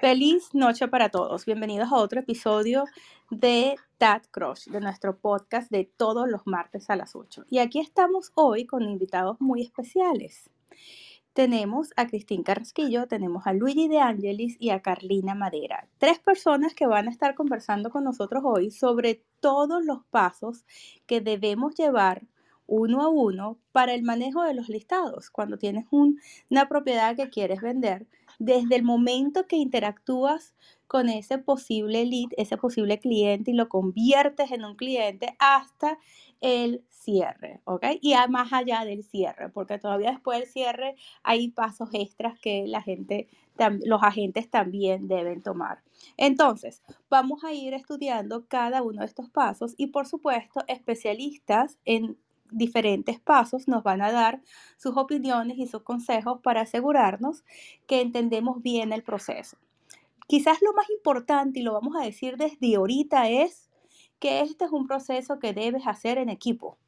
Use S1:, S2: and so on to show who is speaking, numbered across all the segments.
S1: Feliz noche para todos. Bienvenidos a otro episodio de Tat Crush, de nuestro podcast de todos los martes a las 8. Y aquí estamos hoy con invitados muy especiales. Tenemos a Cristín Carrasquillo, tenemos a Luigi De Angelis y a Carlina Madera. Tres personas que van a estar conversando con nosotros hoy sobre todos los pasos que debemos llevar uno a uno para el manejo de los listados. Cuando tienes una propiedad que quieres vender, desde el momento que interactúas con ese posible lead, ese posible cliente y lo conviertes en un cliente hasta el cierre, ¿ok? Y más allá del cierre, porque todavía después del cierre hay pasos extras que la gente, los agentes también deben tomar. Entonces, vamos a ir estudiando cada uno de estos pasos y por supuesto, especialistas en diferentes pasos nos van a dar sus opiniones y sus consejos para asegurarnos que entendemos bien el proceso. Quizás lo más importante, y lo vamos a decir desde ahorita, es que este es un proceso que debes hacer en equipo.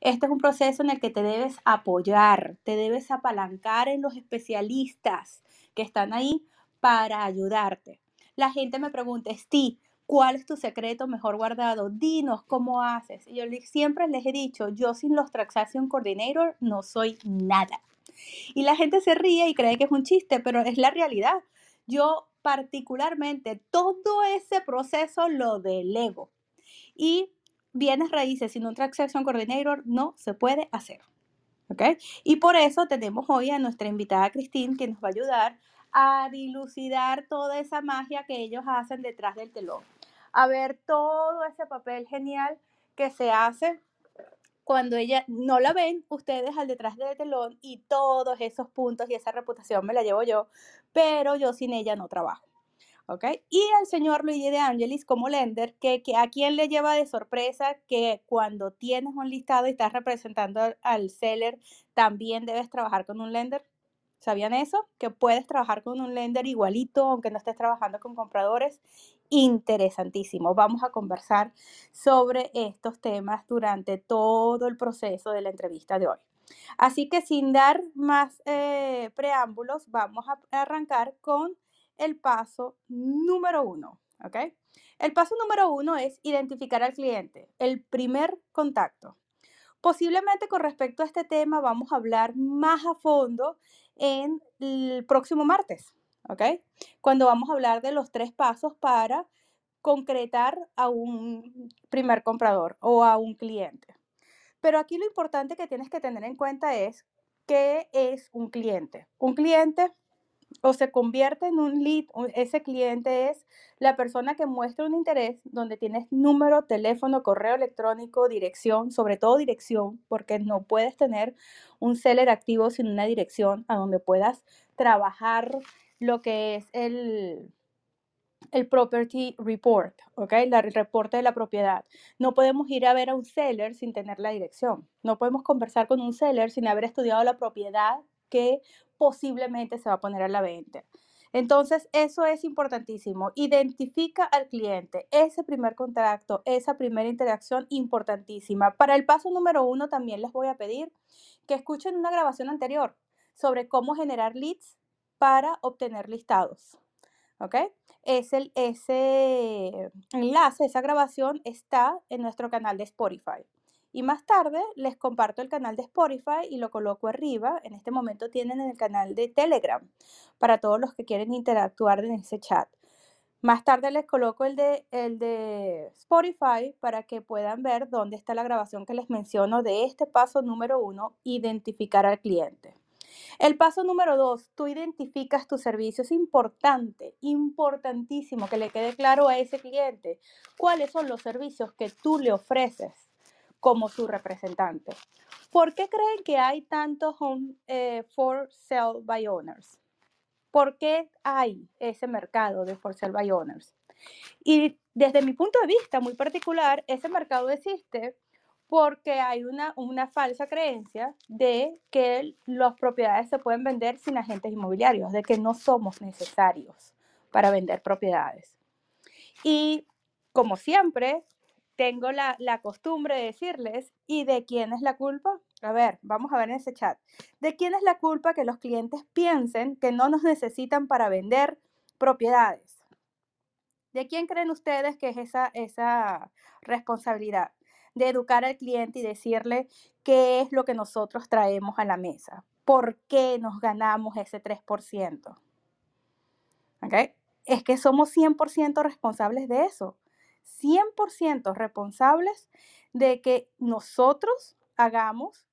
S1: Este es un proceso en el que te debes apoyar, te debes apalancar en los especialistas que están ahí para ayudarte. La gente me pregunta, Steve, ¿Cuál es tu secreto mejor guardado? Dinos cómo haces. yo siempre les he dicho, yo sin los Transaction Coordinator no soy nada. Y la gente se ríe y cree que es un chiste, pero es la realidad. Yo particularmente todo ese proceso lo delego. Y bienes raíces sin un Transaction Coordinator no se puede hacer. ¿Ok? Y por eso tenemos hoy a nuestra invitada Cristín que nos va a ayudar a dilucidar toda esa magia que ellos hacen detrás del telón. A ver todo ese papel genial que se hace cuando ella no la ven ustedes al detrás del telón y todos esos puntos y esa reputación me la llevo yo, pero yo sin ella no trabajo. ¿ok? Y al señor Luigi de Angelis como lender, que, que, a quien le lleva de sorpresa que cuando tienes un listado y estás representando al seller, también debes trabajar con un lender. ¿Sabían eso? Que puedes trabajar con un lender igualito, aunque no estés trabajando con compradores. Interesantísimo. Vamos a conversar sobre estos temas durante todo el proceso de la entrevista de hoy. Así que sin dar más eh, preámbulos, vamos a arrancar con el paso número uno. ¿ok? El paso número uno es identificar al cliente, el primer contacto. Posiblemente con respecto a este tema vamos a hablar más a fondo en el próximo martes, ¿ok? Cuando vamos a hablar de los tres pasos para concretar a un primer comprador o a un cliente. Pero aquí lo importante que tienes que tener en cuenta es qué es un cliente. Un cliente o se convierte en un lead, ese cliente es la persona que muestra un interés donde tienes número, teléfono, correo electrónico, dirección, sobre todo dirección, porque no puedes tener un seller activo sin una dirección a donde puedas trabajar lo que es el, el property report, ¿ok? el reporte de la propiedad. No podemos ir a ver a un seller sin tener la dirección. No podemos conversar con un seller sin haber estudiado la propiedad que posiblemente se va a poner a la venta. Entonces, eso es importantísimo. Identifica al cliente, ese primer contacto, esa primera interacción importantísima. Para el paso número uno, también les voy a pedir que escuchen una grabación anterior sobre cómo generar leads para obtener listados. ¿Ok? Ese, ese enlace, esa grabación está en nuestro canal de Spotify. Y más tarde les comparto el canal de Spotify y lo coloco arriba. En este momento tienen el canal de Telegram para todos los que quieren interactuar en ese chat. Más tarde les coloco el de, el de Spotify para que puedan ver dónde está la grabación que les menciono de este paso número uno, identificar al cliente. El paso número dos, tú identificas tu servicio. Es importante, importantísimo que le quede claro a ese cliente cuáles son los servicios que tú le ofreces como su representante. ¿Por qué creen que hay tantos home eh, for sale by owners? ¿Por qué hay ese mercado de for sale by owners? Y desde mi punto de vista muy particular, ese mercado existe porque hay una, una falsa creencia de que las propiedades se pueden vender sin agentes inmobiliarios, de que no somos necesarios para vender propiedades. Y como siempre, tengo la, costumbre de decirles, ¿y de quién es la culpa? A ver, vamos a ver en ese chat. ¿De quién es la culpa que los clientes piensen que no nos necesitan para vender propiedades. ¿De quién creen ustedes que es esa, esa responsabilidad? De educar al cliente y decirle qué es lo que nosotros traemos a la mesa. ¿Por qué nos ganamos ese 3%? ¿Okay? Es que somos 100% responsables de eso. 100% responsables de que nosotros hagamos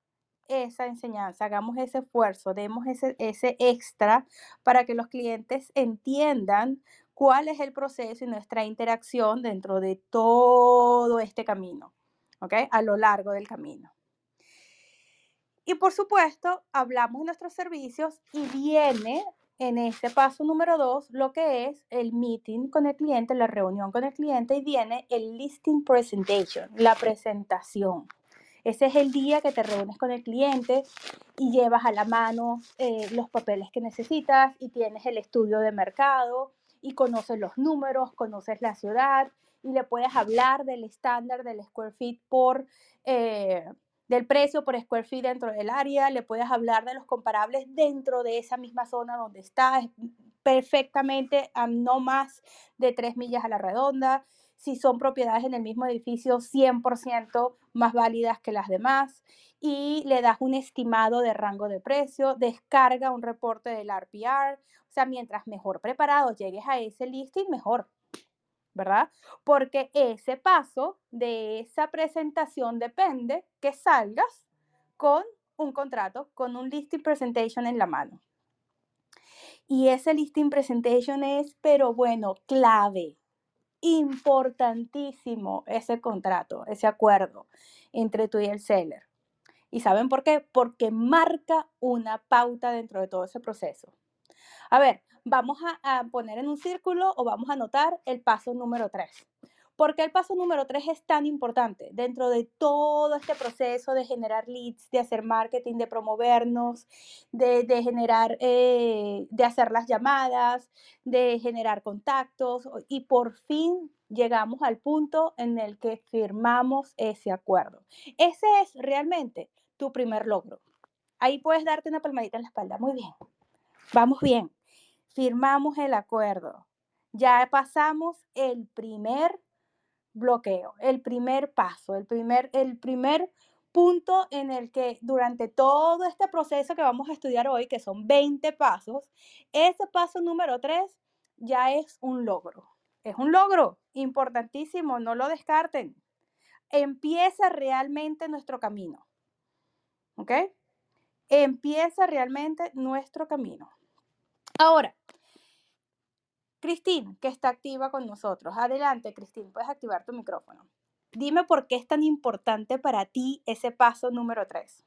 S1: esa enseñanza, hagamos ese esfuerzo, demos ese, ese extra para que los clientes entiendan cuál es el proceso y nuestra interacción dentro de todo este camino, ¿ok? A lo largo del camino. Y por supuesto, hablamos de nuestros servicios y viene en este paso número dos lo que es el meeting con el cliente, la reunión con el cliente y viene el listing presentation, la presentación. Ese es el día que te reúnes con el cliente y llevas a la mano eh, los papeles que necesitas y tienes el estudio de mercado y conoces los números, conoces la ciudad y le puedes hablar del estándar del square feet por, eh, del precio por square feet dentro del área, le puedes hablar de los comparables dentro de esa misma zona donde estás perfectamente a no más de tres millas a la redonda. Si son propiedades en el mismo edificio 100% más válidas que las demás. Y le das un estimado de rango de precio, descarga un reporte del RPR, o sea, mientras mejor preparado llegues a ese listing, mejor, ¿verdad? Porque ese paso de esa presentación depende que salgas con un contrato, con un listing presentation en la mano. Y ese listing presentation es, pero bueno, clave, importantísimo ese contrato, ese acuerdo entre tú y el seller. ¿Y saben por qué? Porque marca una pauta dentro de todo ese proceso. A ver, vamos a, poner en un círculo o vamos a anotar el paso número 3. ¿Por qué el paso número 3 es tan importante? Dentro de todo este proceso de generar leads, de hacer marketing, de promovernos, de, generar, eh, de hacer las llamadas, de generar contactos y por fin llegamos al punto en el que firmamos ese acuerdo. Ese es realmente tu primer logro. Ahí puedes darte una palmadita en la espalda. Muy bien. Vamos bien. Firmamos el acuerdo. Ya pasamos el primer bloqueo, el primer paso, el primer, el primer punto en el que durante todo este proceso que vamos a estudiar hoy, que son 20 pasos, ese paso número 3 ya es un logro. Es un logro importantísimo, no lo descarten. Empieza realmente nuestro camino. ¿Ok? Empieza realmente nuestro camino. Ahora, Cristín, que está activa con nosotros. Adelante, Cristín, puedes activar tu micrófono. Dime por qué es tan importante para ti ese paso número tres.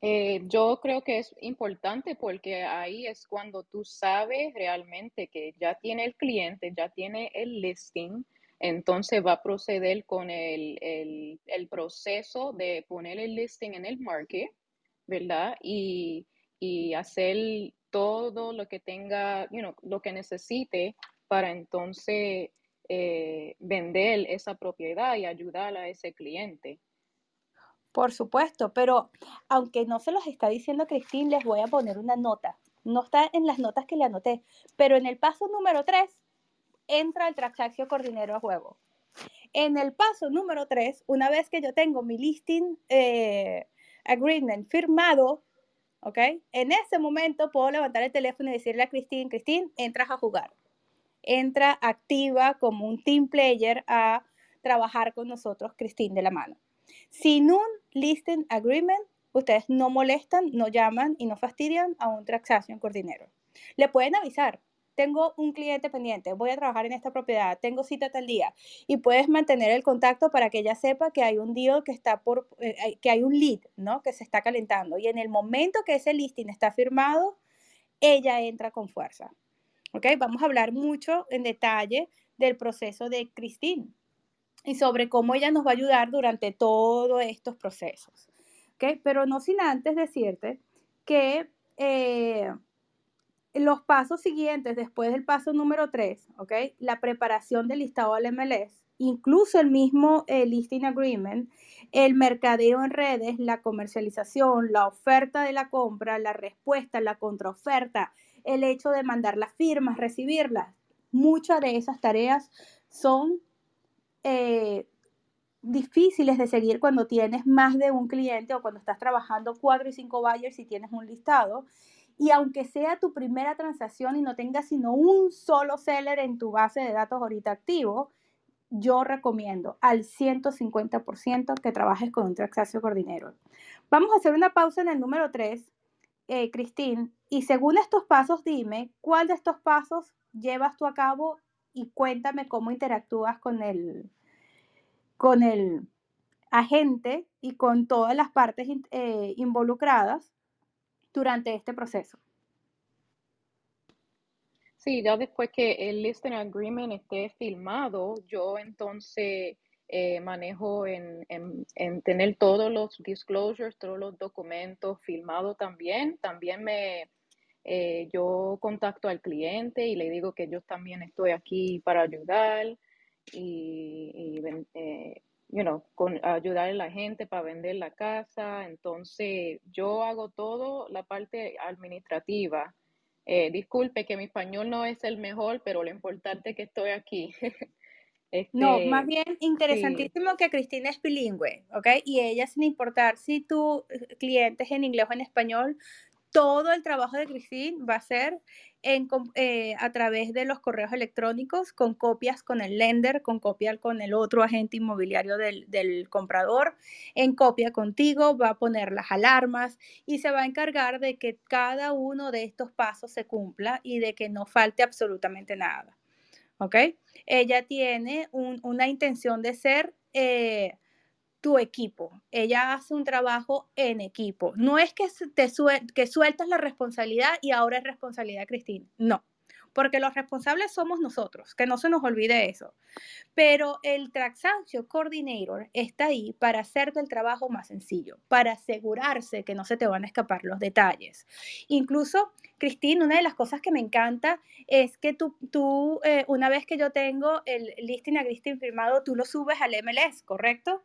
S2: Eh, yo creo que es importante porque ahí es cuando tú sabes realmente que ya tiene el cliente, ya tiene el listing, entonces va a proceder con el, el proceso de poner el listing en el market, ¿verdad? Y, y hacer todo lo que tenga, you know, lo que necesite para entonces eh, vender esa propiedad y ayudar a ese cliente.
S1: Por supuesto, pero aunque no se los está diciendo Cristín, les voy a poner una nota. No está en las notas que le anoté, pero en el paso número 3 entra el Transaction Coordinero a juego. En el paso número 3, una vez que yo tengo mi listing eh, agreement firmado, ¿ok? En ese momento puedo levantar el teléfono y decirle a Cristín, Cristín, entras a jugar. Entra activa como un team player a trabajar con nosotros, Cristín, de la mano. Sin un listing agreement, ustedes no molestan, no llaman y no fastidian a un transaction coordinero. Le pueden avisar, tengo un cliente pendiente, voy a trabajar en esta propiedad, tengo cita tal día y puedes mantener el contacto para que ella sepa que hay un deal que está por, eh, que hay un lead, ¿no? Que se está calentando y en el momento que ese listing está firmado, ella entra con fuerza. ¿Ok? Vamos a hablar mucho en detalle del proceso de Christine y sobre cómo ella nos va a ayudar durante todos estos procesos. ¿Ok? Pero no sin antes decirte que eh, los pasos siguientes, después del paso número 3, ¿ok? La preparación del listado al MLS, incluso el mismo eh, listing agreement, el mercadeo en redes, la comercialización, la oferta de la compra, la respuesta, la contraoferta, el hecho de mandar las firmas, recibirlas. Muchas de esas tareas son eh, difíciles de seguir cuando tienes más de un cliente o cuando estás trabajando cuatro y cinco buyers y tienes un listado. Y aunque sea tu primera transacción y no tengas sino un solo seller en tu base de datos ahorita activo, yo recomiendo al 150% que trabajes con un Transaction Coordinator. Vamos a hacer una pausa en el número 3, eh, Cristín, y según estos pasos, dime cuál de estos pasos llevas tú a cabo y cuéntame cómo interactúas con el, con el agente y con todas las partes eh, involucradas durante este proceso.
S2: Sí, ya después que el listening agreement esté filmado, yo entonces eh, manejo en, tener todos los disclosures, todos los documentos filmados también. También me, eh, yo contacto al cliente y le digo que yo también estoy aquí para ayudar y, y eh, you know, con, ayudar a la gente para vender la casa. Entonces, yo hago todo la parte administrativa eh, disculpe que mi español no es el mejor, pero lo importante es que estoy aquí.
S1: no, este, más bien interesantísimo que Cristina es bilingüe, ¿ok? Y ella, sin importar si tu eh, cliente es en inglés o en español, todo el trabajo de Cristina va a ser eh, a través de los correos electrónicos, con copias con el lender, con copia con el otro agente inmobiliario del, del, comprador, en copia contigo, va a poner las alarmas y se va a encargar de que cada uno de estos pasos se cumpla y de que no falte absolutamente nada. ¿Ok? Ella tiene una intención de ser... Eh, tu equipo. Ella hace un trabajo en equipo. No es que, te que sueltas la responsabilidad y ahora es responsabilidad Cristina. No, porque los responsables somos nosotros, que no se nos olvide eso. Pero el Transaction Coordinator está ahí para hacerte el trabajo más sencillo, para asegurarse que no se te van a escapar los detalles. Incluso, Cristina, una de las cosas que me encanta es que tú, tú eh, una vez que yo tengo el listing a Cristina firmado, tú lo subes al MLS, ¿correcto?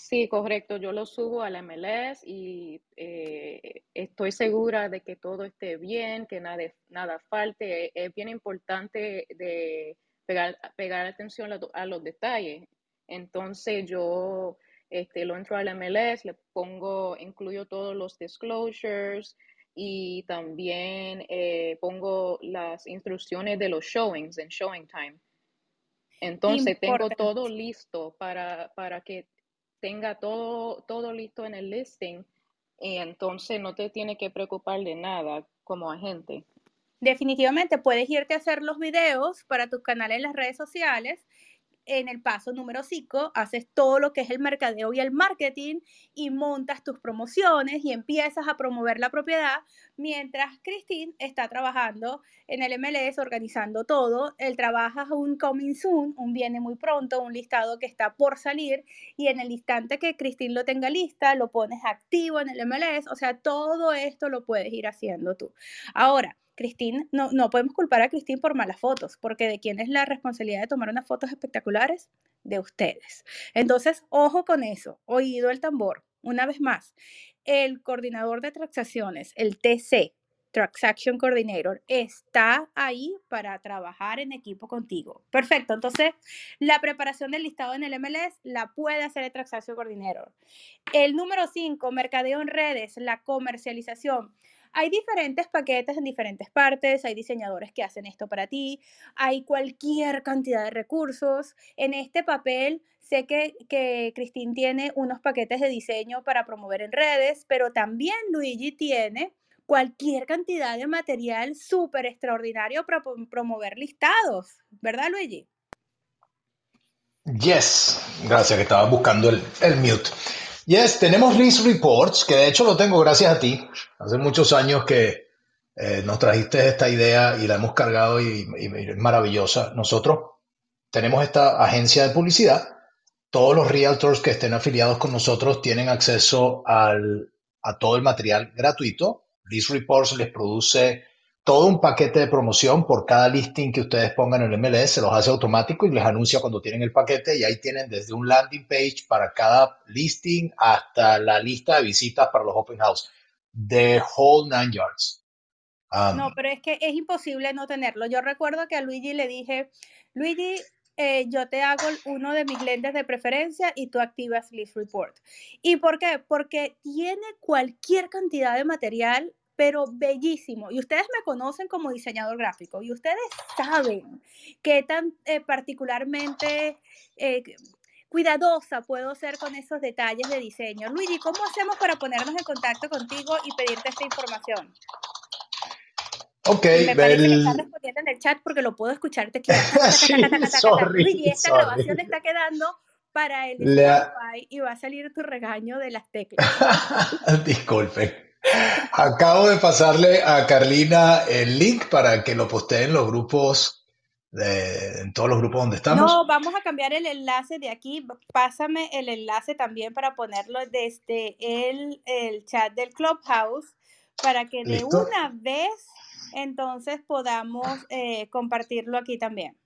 S2: Sí, correcto. Yo lo subo al MLS y eh, estoy segura de que todo esté bien, que nada, nada falte. Es bien importante de pegar, pegar atención a, los detalles. Entonces yo este, lo entro al MLS, le pongo, incluyo todos los disclosures y también eh, pongo las instrucciones de los showings en showing time. Entonces tengo todo listo para, para que tenga todo, todo listo en el listing y entonces no te tiene que preocupar de nada como agente.
S1: Definitivamente puedes irte a hacer los videos para tus canales en las redes sociales en el paso número 5 haces todo lo que es el mercadeo y el marketing y montas tus promociones y empiezas a promover la propiedad mientras Christine está trabajando en el MLS organizando todo. Él trabaja un coming soon, un viene muy pronto, un listado que está por salir y en el instante que Christine lo tenga lista, lo pones activo en el MLS. O sea, todo esto lo puedes ir haciendo tú. Ahora, Cristín, no, no podemos culpar a Cristín por malas fotos, porque ¿de quién es la responsabilidad de tomar unas fotos espectaculares? De ustedes. Entonces, ojo con eso, oído el tambor. Una vez más, el coordinador de transacciones, el TC, Transaction Coordinator, está ahí para trabajar en equipo contigo. Perfecto. Entonces, la preparación del listado en el MLS la puede hacer el Transaction Coordinator. El número 5, mercadeo en redes, la comercialización. Hay diferentes paquetes en diferentes partes, hay diseñadores que hacen esto para ti, hay cualquier cantidad de recursos. En este papel sé que, que Cristín tiene unos paquetes de diseño para promover en redes, pero también Luigi tiene cualquier cantidad de material súper extraordinario para promover listados, ¿verdad Luigi?
S3: Yes, gracias que estaba buscando el, el mute. Yes, tenemos List Reports, que de hecho lo tengo gracias a ti. Hace muchos años que eh, nos trajiste esta idea y la hemos cargado y, es maravillosa. Nosotros tenemos esta agencia de publicidad. Todos los realtors que estén afiliados con nosotros tienen acceso al, a todo el material gratuito. List Reports les produce todo un paquete de promoción por cada listing que ustedes pongan en el MLS, se los hace automático y les anuncia cuando tienen el paquete y ahí tienen desde un landing page para cada listing hasta la lista de visitas para los open house. The whole nine yards.
S1: no, pero es que es imposible no tenerlo. Yo recuerdo que a Luigi le dije, Luigi, eh, yo te hago uno de mis lentes de preferencia y tú activas List Report. ¿Y por qué? Porque tiene cualquier cantidad de material pero bellísimo. Y ustedes me conocen como diseñador gráfico y ustedes saben qué tan eh, particularmente eh, cuidadosa puedo ser con esos detalles de diseño. Luigi, ¿cómo hacemos para ponernos en contacto contigo y pedirte esta información?
S3: Ok,
S1: me parece que estás respondiendo en el chat porque lo puedo escucharte. sí, Luigi, esta grabación está quedando para el Spotify y va a salir tu regaño de las teclas.
S3: Disculpe. Acabo de pasarle a Carlina el link para que lo postee en los grupos, de, en todos los grupos donde estamos.
S1: No, vamos a cambiar el enlace de aquí. Pásame el enlace también para ponerlo desde el, el chat del Clubhouse para que de una vez entonces podamos eh, compartirlo aquí también.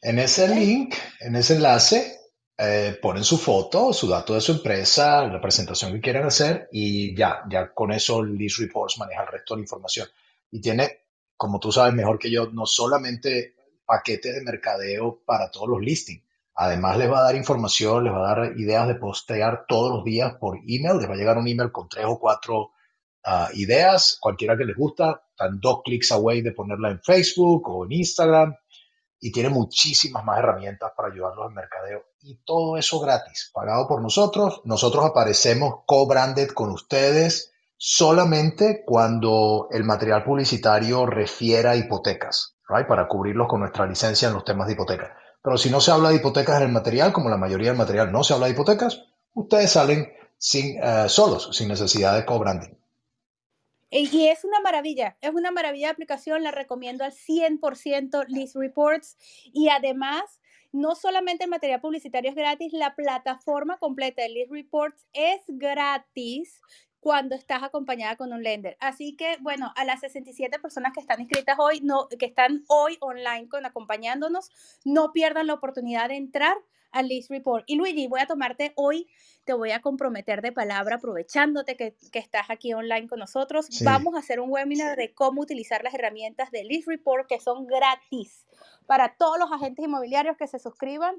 S3: En ese link, en ese enlace, eh, ponen su foto, su dato de su empresa, la presentación que quieren hacer y ya, ya con eso List Reports maneja el resto de información. Y tiene, como tú sabes mejor que yo, no solamente paquetes de mercadeo para todos los listings, además les va a dar información, les va a dar ideas de postear todos los días por email, les va a llegar un email con tres o cuatro ah, ideas, cualquiera que les gusta, están dos clics away de ponerla en Facebook o en Instagram y tiene muchísimas más herramientas para ayudarlos al mercadeo y todo eso gratis, pagado por nosotros. Nosotros aparecemos co-branded con ustedes solamente cuando el material publicitario refiera a hipotecas, right? para cubrirlos con nuestra licencia en los temas de hipoteca. Pero si no se habla de hipotecas en el material, como la mayoría del material no se habla de hipotecas, ustedes salen sin, eh, solos, sin necesidad de co-branding.
S1: Y es una maravilla, es una maravilla de aplicación, la recomiendo al 100% List Reports y además no solamente el material publicitario es gratis, la plataforma completa de List Reports es gratis cuando estás acompañada con un lender. Así que, bueno, a las 67 personas que están inscritas hoy, no, que están hoy online con acompañándonos, no pierdan la oportunidad de entrar al List Report. Y Luigi, voy a tomarte hoy, te voy a comprometer de palabra, aprovechándote que, estás aquí online con nosotros. Vamos a hacer un webinar de cómo utilizar las herramientas de List Report que son gratis para todos los agentes inmobiliarios que se suscriban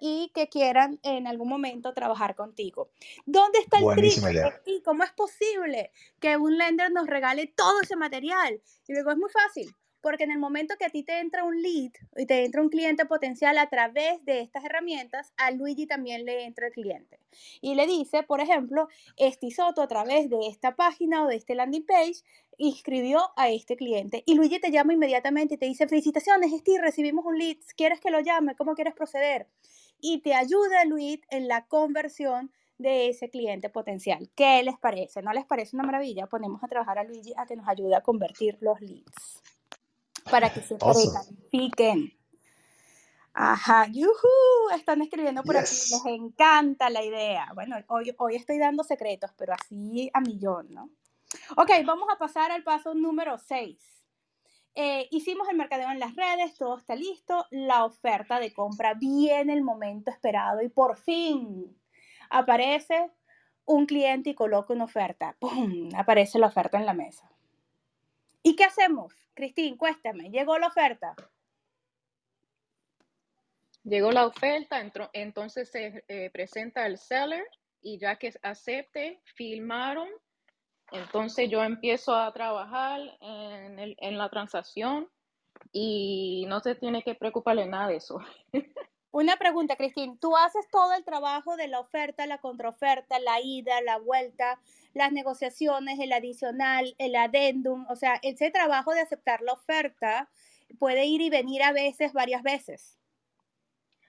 S1: y que quieran en algún momento trabajar contigo. ¿Dónde está el trick? ¿Y cómo es posible que un lender nos regale todo ese material? Y luego es muy fácil porque en el momento que a ti te entra un lead y te entra un cliente potencial a través de estas herramientas, a Luigi también le entra el cliente. Y le dice, por ejemplo, este Soto a través de esta página o de este landing page inscribió a este cliente. Y Luigi te llama inmediatamente y te dice, felicitaciones, Steve, recibimos un lead, ¿quieres que lo llame? ¿Cómo quieres proceder? Y te ayuda Luigi en la conversión de ese cliente potencial. ¿Qué les parece? ¿No les parece una maravilla? Ponemos a trabajar a Luigi a que nos ayude a convertir los leads para que se precalifiquen. Ajá, yuhu, están escribiendo por aquí, les encanta la idea. Bueno, hoy, hoy estoy dando secretos, pero así a millón, ¿no? Ok, vamos a pasar al paso número 6. Eh, hicimos el mercadeo en las redes, todo está listo, la oferta de compra viene el momento esperado y por fin aparece un cliente y coloca una oferta. ¡Pum! Aparece la oferta en la mesa. ¿Y qué hacemos? Cristín, cuéstame, llegó la oferta.
S2: Llegó la oferta, entonces se eh, presenta el seller y ya que acepte, filmaron, entonces yo empiezo a trabajar en, en la transacción y no se tiene que preocuparle nada de eso.
S1: Una pregunta, Cristín. Tú haces todo el trabajo de la oferta, la contraoferta, la ida, la vuelta, las negociaciones, el adicional, el adendum. O sea, ese trabajo de aceptar la oferta puede ir y venir a veces, varias veces.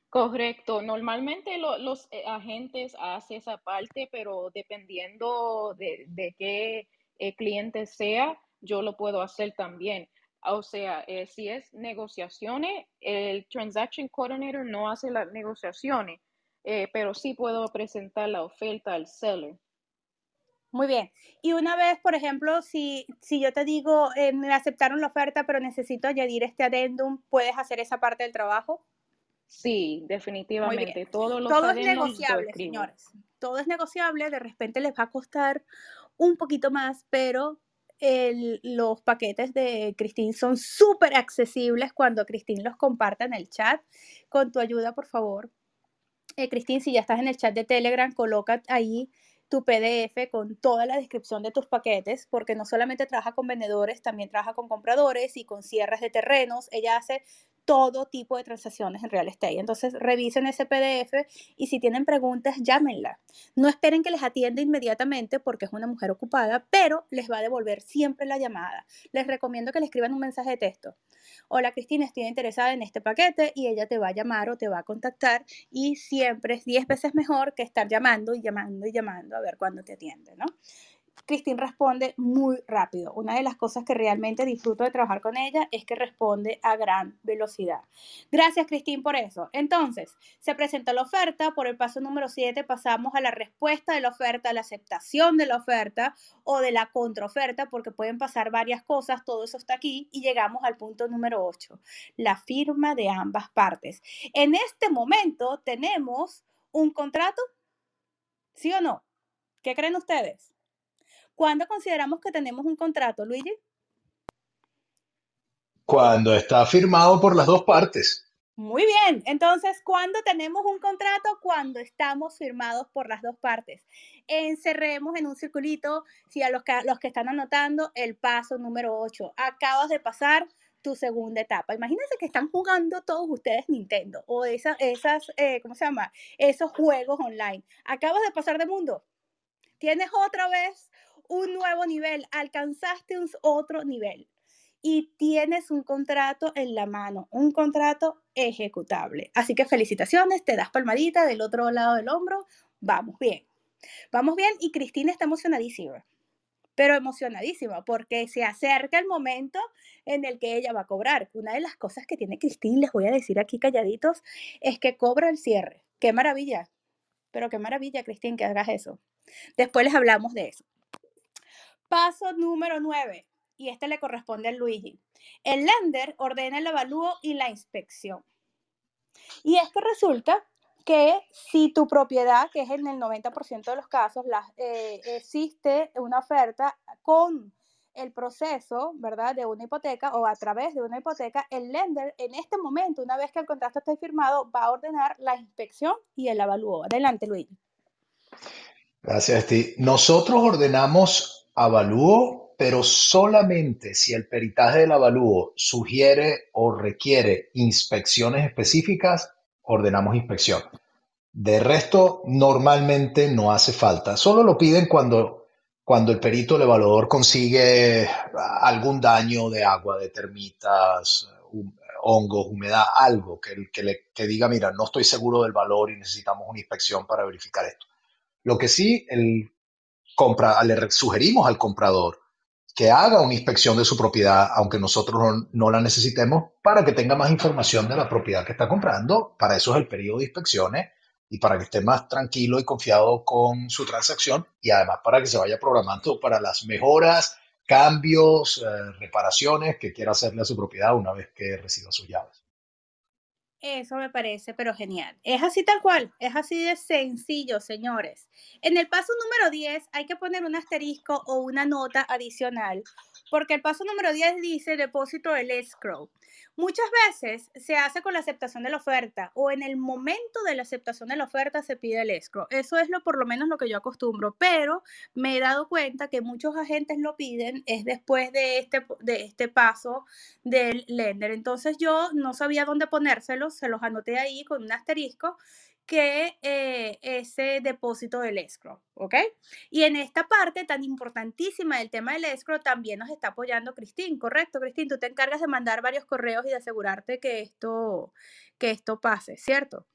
S2: Correcto. Normalmente los eh, agentes hacen esa parte, pero dependiendo de, qué eh, cliente sea, yo lo puedo hacer también. O sea, eh, si es negociaciones, el Transaction Coordinator no hace las negociaciones, eh, pero sí puedo presentar la oferta al seller.
S1: Muy bien. Y una vez, por ejemplo, si, si yo te digo, eh, me aceptaron la oferta, pero necesito añadir este adendum, ¿puedes hacer esa parte del trabajo?
S2: Sí, definitivamente. Todo,
S1: Todo es negociable, señores. Todo es negociable. De repente les va a costar un poquito más, pero los paquetes de Cristín son súper accesibles cuando Cristín los comparta en el chat. Con tu ayuda, por favor. Eh, Cristín, si ya estás en el chat de Telegram, coloca ahí tu PDF con toda la descripción de tus paquetes, porque no solamente trabaja con vendedores, también trabaja con compradores y con cierres de terrenos. Ella hace todo tipo de transacciones en real estate. Entonces, revisen ese PDF y si tienen preguntas, llámenla. No esperen que les atienda inmediatamente porque es una mujer ocupada, pero les va a devolver siempre la llamada. Les recomiendo que le escriban un mensaje de texto. Hola Cristina, estoy interesada en este paquete y ella te va a llamar o te va a contactar y siempre es 10 veces mejor que estar llamando y llamando y llamando a ver cuándo te atiende, ¿no? Cristín responde muy rápido. Una de las cosas que realmente disfruto de trabajar con ella es que responde a gran velocidad. Gracias, Cristín, por eso. Entonces, se presenta la oferta. Por el paso número 7 pasamos a la respuesta de la oferta, a la aceptación de la oferta o de la contraoferta, porque pueden pasar varias cosas. Todo eso está aquí y llegamos al punto número 8, la firma de ambas partes. En este momento tenemos un contrato, ¿sí o no? ¿Qué creen ustedes? ¿Cuándo consideramos que tenemos un contrato, Luigi?
S3: Cuando está firmado por las dos partes.
S1: Muy bien, entonces, ¿cuándo tenemos un contrato? Cuando estamos firmados por las dos partes. Encerremos en un circulito, si a los que, los que están anotando, el paso número 8. Acabas de pasar tu segunda etapa. Imagínense que están jugando todos ustedes Nintendo o esas, esas eh, ¿cómo se llama? Esos juegos online. Acabas de pasar de mundo. Tienes otra vez un nuevo nivel, alcanzaste un otro nivel y tienes un contrato en la mano, un contrato ejecutable. Así que felicitaciones, te das palmadita del otro lado del hombro, vamos bien. Vamos bien y Cristina está emocionadísima, pero emocionadísima porque se acerca el momento en el que ella va a cobrar. Una de las cosas que tiene Cristina, les voy a decir aquí calladitos, es que cobra el cierre. Qué maravilla, pero qué maravilla, Cristina, que hagas eso. Después les hablamos de eso. Paso número 9, y este le corresponde a Luigi. El lender ordena el avalúo y la inspección. Y es que resulta que si tu propiedad, que es en el 90% de los casos, eh, existe una oferta con el proceso, ¿verdad?, de una hipoteca o a través de una hipoteca, el lender en este momento, una vez que el contrato esté firmado, va a ordenar la inspección y el avalúo. Adelante, Luigi.
S3: Gracias, Steve. Nosotros ordenamos avalúo, pero solamente si el peritaje del avalúo sugiere o requiere inspecciones específicas, ordenamos inspección. De resto, normalmente no hace falta. Solo lo piden cuando, cuando el perito, el evaluador, consigue algún daño de agua, de termitas, hongos, humedad, algo que, que, le, que diga, mira, no estoy seguro del valor y necesitamos una inspección para verificar esto. Lo que sí, el compra, le sugerimos al comprador que haga una inspección de su propiedad, aunque nosotros no, la necesitemos, para que tenga más información de la propiedad que está comprando. Para eso es el periodo de inspecciones y para que esté más tranquilo y confiado con su transacción y además para que se vaya programando para las mejoras, cambios, eh, reparaciones que quiera hacerle a su propiedad una vez que reciba sus llaves.
S1: Eso me parece, pero genial. Es así tal cual, es así de sencillo, señores. En el paso número 10 hay que poner un asterisco o una nota adicional, porque el paso número 10 dice depósito del escrow. Muchas veces se hace con la aceptación de la oferta o en el momento de la aceptación de la oferta se pide el escrow. Eso es lo por lo menos lo que yo acostumbro, pero me he dado cuenta que muchos agentes lo piden es después de este, de este paso del lender. Entonces yo no sabía dónde ponérselos, se los anoté ahí con un asterisco que eh, ese depósito del escrow, ¿ok? Y en esta parte tan importantísima del tema del escrow también nos está apoyando Cristín, ¿correcto? Cristín, tú te encargas de mandar varios correos y de asegurarte que esto, que esto pase, ¿cierto?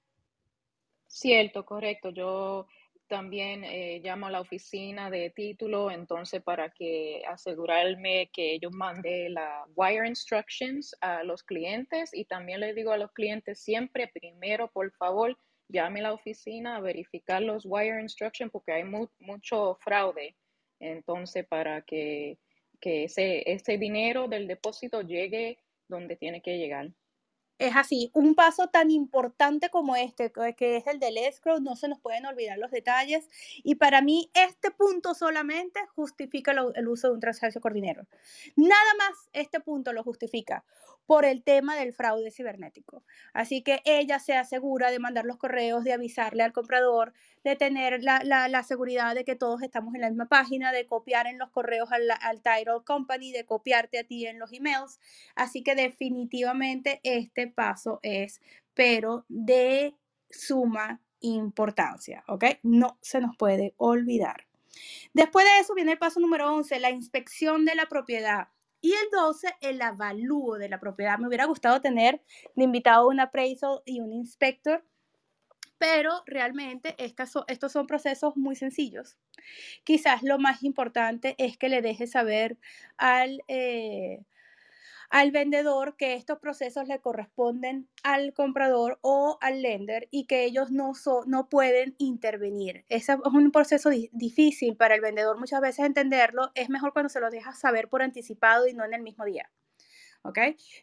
S2: Cierto, correcto. Yo también eh, llamo a la oficina de título, entonces para que asegurarme que ellos manden la wire instructions a los clientes y también les digo a los clientes siempre, primero, por favor, llame a la oficina a verificar los wire instructions porque hay mucho fraude. Entonces, para que, ese, ese dinero del depósito llegue donde tiene que llegar.
S1: es así. Un paso tan importante como este, que es el del escrow, no se nos pueden olvidar los detalles. Y para mí, este punto solamente justifica el uso de un transacción coordinero. Nada más este punto lo justifica por el tema del fraude cibernético. Así que ella se asegura de mandar los correos, de avisarle al comprador, de tener la, seguridad de que todos estamos en la misma página, de copiar en los correos al, al title company, de copiarte a ti en los emails. Así que definitivamente este paso es, pero de suma importancia, ¿ok? No se nos puede olvidar. Después de eso viene el paso número 11, la inspección de la propiedad. Y el 12, el avalúo de la propiedad. Me hubiera gustado tener de invitado un appraisal y un inspector, pero realmente estos son procesos muy sencillos. Quizás lo más importante es que le deje saber al, eh, al vendedor que estos procesos le corresponden al comprador o al lender y que ellos no, no pueden intervenir. Ese es un proceso difícil para el vendedor muchas veces entenderlo. Es mejor cuando se lo deja saber por anticipado y no en el mismo día. ¿ok?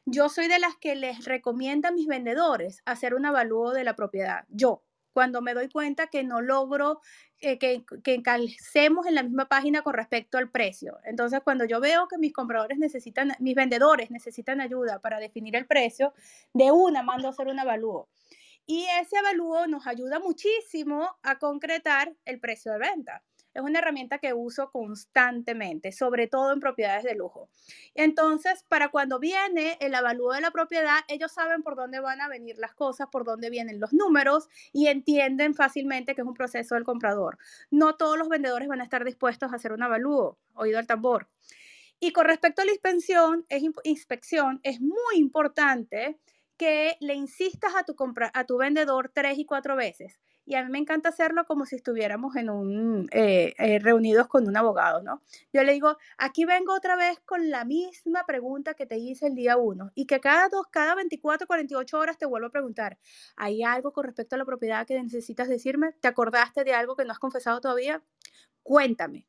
S1: Yo soy de las que les recomienda a mis vendedores hacer un avalúo de la propiedad. Yo, cuando me doy cuenta que no logro eh, que, que calcemos en la misma página con respecto al precio. Entonces, cuando yo veo que mis compradores necesitan, mis vendedores necesitan ayuda para definir el precio, de una mando a hacer un avalúo. Y ese avalúo nos ayuda muchísimo a concretar el precio de venta es una herramienta que uso constantemente, sobre todo en propiedades de lujo. Entonces, para cuando viene el avalúo de la propiedad, ellos saben por dónde van a venir las cosas, por dónde vienen los números y entienden fácilmente que es un proceso del comprador. No todos los vendedores van a estar dispuestos a hacer un avalúo, oído al tambor. Y con respecto a la inspección, es, inspección, es muy importante que le insistas a tu, a tu vendedor tres y cuatro veces y a mí me encanta hacerlo como si estuviéramos en un, eh, eh, reunidos con un abogado, ¿no? Yo le digo, aquí vengo otra vez con la misma pregunta que te hice el día uno y que cada dos, cada 24, 48 horas te vuelvo a preguntar, ¿hay algo con respecto a la propiedad que necesitas decirme? ¿Te acordaste de algo que no has confesado todavía? Cuéntame.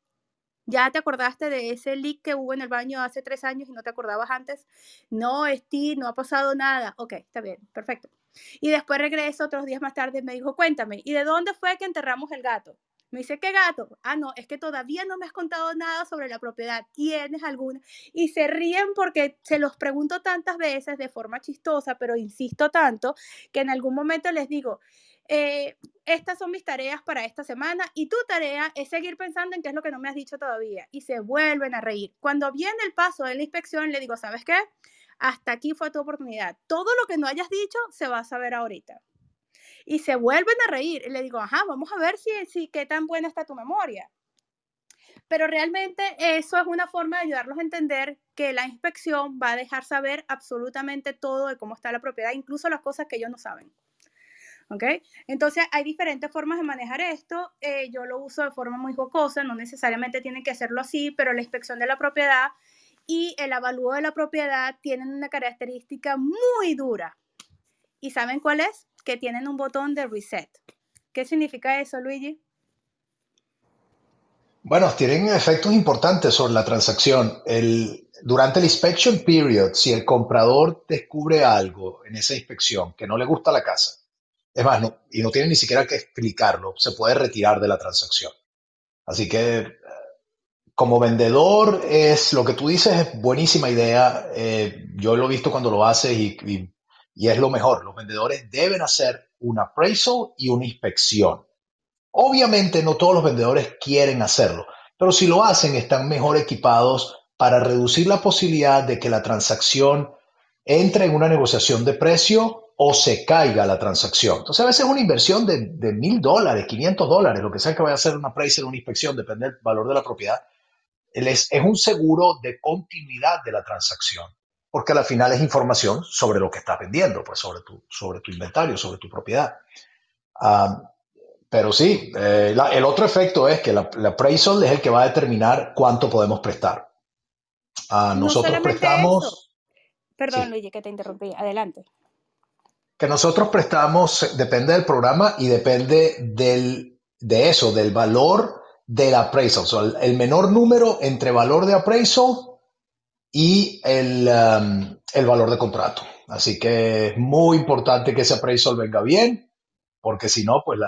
S1: ¿Ya te acordaste de ese leak que hubo en el baño hace tres años y no te acordabas antes? No, Steve, no ha pasado nada. Ok, está bien, perfecto. Y después regreso otros días más tarde y me dijo, cuéntame, ¿y de dónde fue que enterramos el gato? Me dice, ¿qué gato? Ah, no, es que todavía no me has contado nada sobre la propiedad. ¿Tienes alguna? Y se ríen porque se los pregunto tantas veces de forma chistosa, pero insisto tanto que en algún momento les digo, eh, estas son mis tareas para esta semana y tu tarea es seguir pensando en qué es lo que no me has dicho todavía. Y se vuelven a reír. Cuando viene el paso de la inspección, le digo, ¿sabes qué? Hasta aquí fue tu oportunidad. Todo lo que no hayas dicho se va a saber ahorita. Y se vuelven a reír. Y le digo, ajá, vamos a ver si, si qué tan buena está tu memoria. Pero realmente eso es una forma de ayudarlos a entender que la inspección va a dejar saber absolutamente todo de cómo está la propiedad, incluso las cosas que ellos no saben. ¿Ok? Entonces hay diferentes formas de manejar esto. Eh, yo lo uso de forma muy jocosa, no necesariamente tienen que hacerlo así, pero la inspección de la propiedad y el avalúo de la propiedad tienen una característica muy dura. ¿Y saben cuál es? Que tienen un botón de reset. ¿Qué significa eso, Luigi?
S3: Bueno, tienen efectos importantes sobre la transacción. Durante el inspection period, si el comprador descubre algo en esa inspección que no le gusta la casa, es más, y no tiene ni siquiera que explicarlo, se puede retirar de la transacción. Así que como vendedor, es lo que tú dices, es buenísima idea. Eh, yo lo he visto cuando lo haces y, y, es lo mejor. Los vendedores deben hacer un appraisal y una inspección. Obviamente no todos los vendedores quieren hacerlo, pero si lo hacen están mejor equipados para reducir la posibilidad de que la transacción entre en una negociación de precio o se caiga la transacción. Entonces a veces es una inversión de mil dólares, 500 dólares, lo que sea que vaya a hacer una appraisal una inspección, depende del valor de la propiedad es, es un seguro de continuidad de la transacción, porque al final es información sobre lo que estás vendiendo, pues sobre tu, sobre tu inventario, sobre tu propiedad. pero sí, eh, el otro efecto es que la, appraisal es el que va a determinar cuánto podemos prestar. Uh, nosotros prestamos...
S1: Perdón, Luigi, que te interrumpí. Adelante.
S3: Que nosotros prestamos, depende del programa y depende del, de eso, del valor del appraisal, o el, menor número entre valor de appraisal y el, um, el valor de contrato. Así que es muy importante que ese appraisal venga bien, porque si no, pues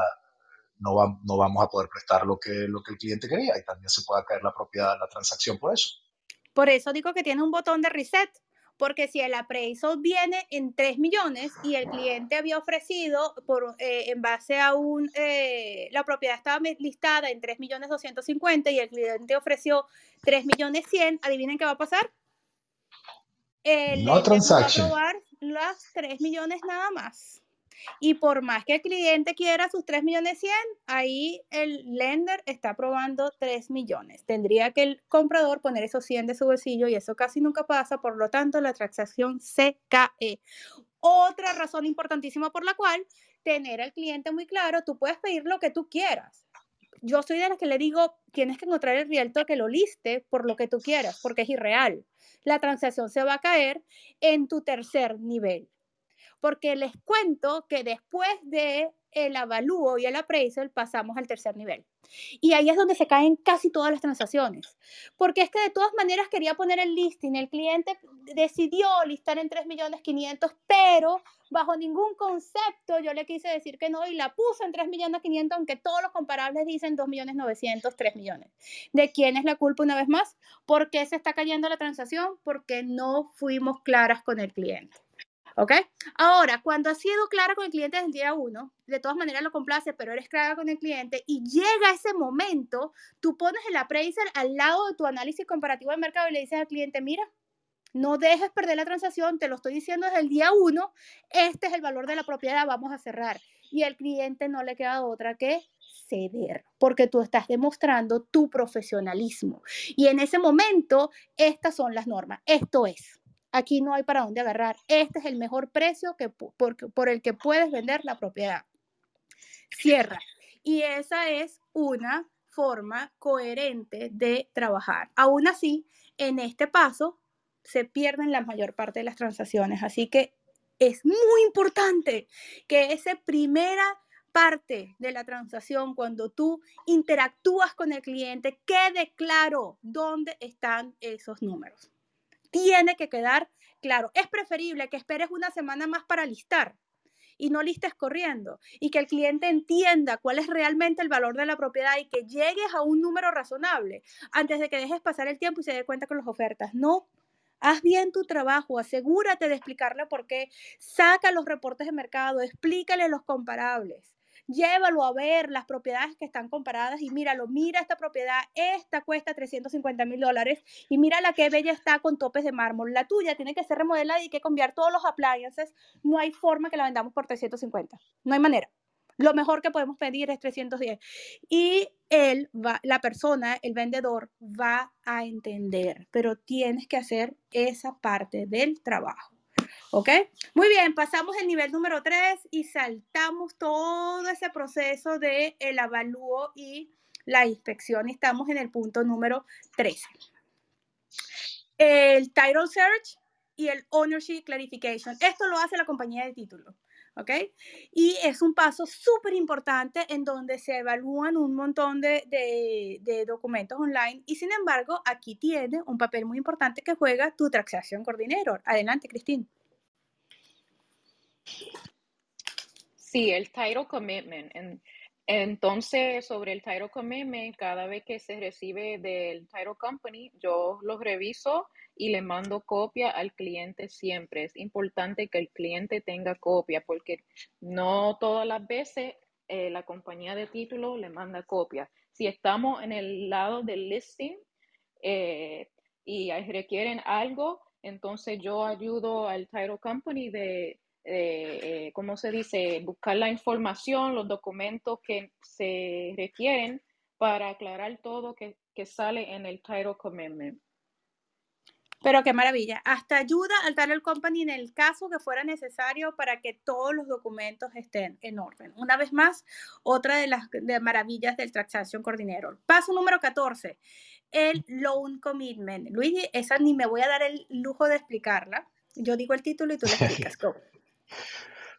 S3: no, no vamos a poder prestar lo que, lo que el cliente quería y también se pueda caer la propiedad, la transacción por eso.
S1: Por eso digo que tiene un botón de reset, porque si el appraisal viene en 3 millones y el cliente había ofrecido por, eh, en base a un, eh, la propiedad estaba listada en 3 millones 250 y el cliente ofreció 3 millones 100, adivinen qué va a pasar. El
S3: no transaction.
S1: Va a las 3 millones nada más. Y por más que el cliente quiera sus 3 millones 100, ahí el lender está aprobando 3 millones. Tendría que el comprador poner esos 100 de su bolsillo y eso casi nunca pasa, por lo tanto la transacción se cae. Otra razón importantísima por la cual tener al cliente muy claro, tú puedes pedir lo que tú quieras. Yo soy de las que le digo, tienes que encontrar el realtor que lo liste por lo que tú quieras, porque es irreal. La transacción se va a caer en tu tercer nivel porque les cuento que después de el avalúo y el appraisal pasamos al tercer nivel. Y ahí es donde se caen casi todas las transacciones. Porque es que de todas maneras quería poner el listing, el cliente decidió listar en 3 millones 500, pero bajo ningún concepto yo le quise decir que no y la puso en 3 millones 500, aunque todos los comparables dicen 2 millones 900, 3 millones. ¿De quién es la culpa una vez más? ¿Por qué se está cayendo la transacción? Porque no fuimos claras con el cliente. ¿Ok? Ahora, cuando has sido clara con el cliente desde el día uno, de todas maneras lo complace, pero eres clara con el cliente y llega ese momento, tú pones el appraisal al lado de tu análisis comparativo del mercado y le dices al cliente, mira, no dejes perder la transacción, te lo estoy diciendo desde el día uno, este es el valor de la propiedad, vamos a cerrar. Y al cliente no le queda otra que ceder, porque tú estás demostrando tu profesionalismo. Y en ese momento, estas son las normas. Esto es. Aquí no hay para dónde agarrar. Este es el mejor precio que, por, por el que puedes vender la propiedad. Cierra. Y esa es una forma coherente de trabajar. Aún así, en este paso se pierden la mayor parte de las transacciones. Así que es muy importante que esa primera parte de la transacción, cuando tú interactúas con el cliente, quede claro dónde están esos números tiene que quedar claro. Es preferible que esperes una semana más para listar y no listes corriendo y que el cliente entienda cuál es realmente el valor de la propiedad y que llegues a un número razonable antes de que dejes pasar el tiempo y se dé cuenta con las ofertas. No. Haz bien tu trabajo, asegúrate de explicarle por qué, saca los reportes de mercado, explícale los comparables llévalo a ver las propiedades que están comparadas y míralo, mira esta propiedad, esta cuesta 350 mil dólares y mira la que bella está con topes de mármol. La tuya tiene que ser remodelada y hay que cambiar todos los appliances. No hay forma que la vendamos por 350. No hay manera. Lo mejor que podemos pedir es 310. Y él va, la persona, el vendedor, va a entender, pero tienes que hacer esa parte del trabajo. ¿Ok? Muy bien, pasamos el nivel número 3 y saltamos todo ese proceso de el avalúo y la inspección. Estamos en el punto número 13. El title search y el ownership clarification. Esto lo hace la compañía de título. ¿ok? Y es un paso súper importante en donde se evalúan un montón de, de, documentos online y sin embargo aquí tiene un papel muy importante que juega tu Transaction Coordinator. Adelante, Cristina.
S2: Sí, el title commitment. entonces, sobre el title commitment, cada vez que se recibe del title company, yo lo reviso y le mando copia al cliente siempre. Es importante que el cliente tenga copia porque no todas las veces eh, la compañía de título le manda copia. Si estamos en el lado del listing eh, y requieren algo, entonces yo ayudo al title company de eh, eh, ¿cómo se dice? Buscar la información, los documentos que se requieren para aclarar todo que, que sale en el title commitment.
S1: Pero qué maravilla. Hasta ayuda al title company en el caso que fuera necesario para que todos los documentos estén en orden. Una vez más, otra de las maravillas del Transaction Coordinator. Paso número 14, el loan commitment. Luigi, esa ni me voy a dar el lujo de explicarla. Yo digo el título y tú le explicas.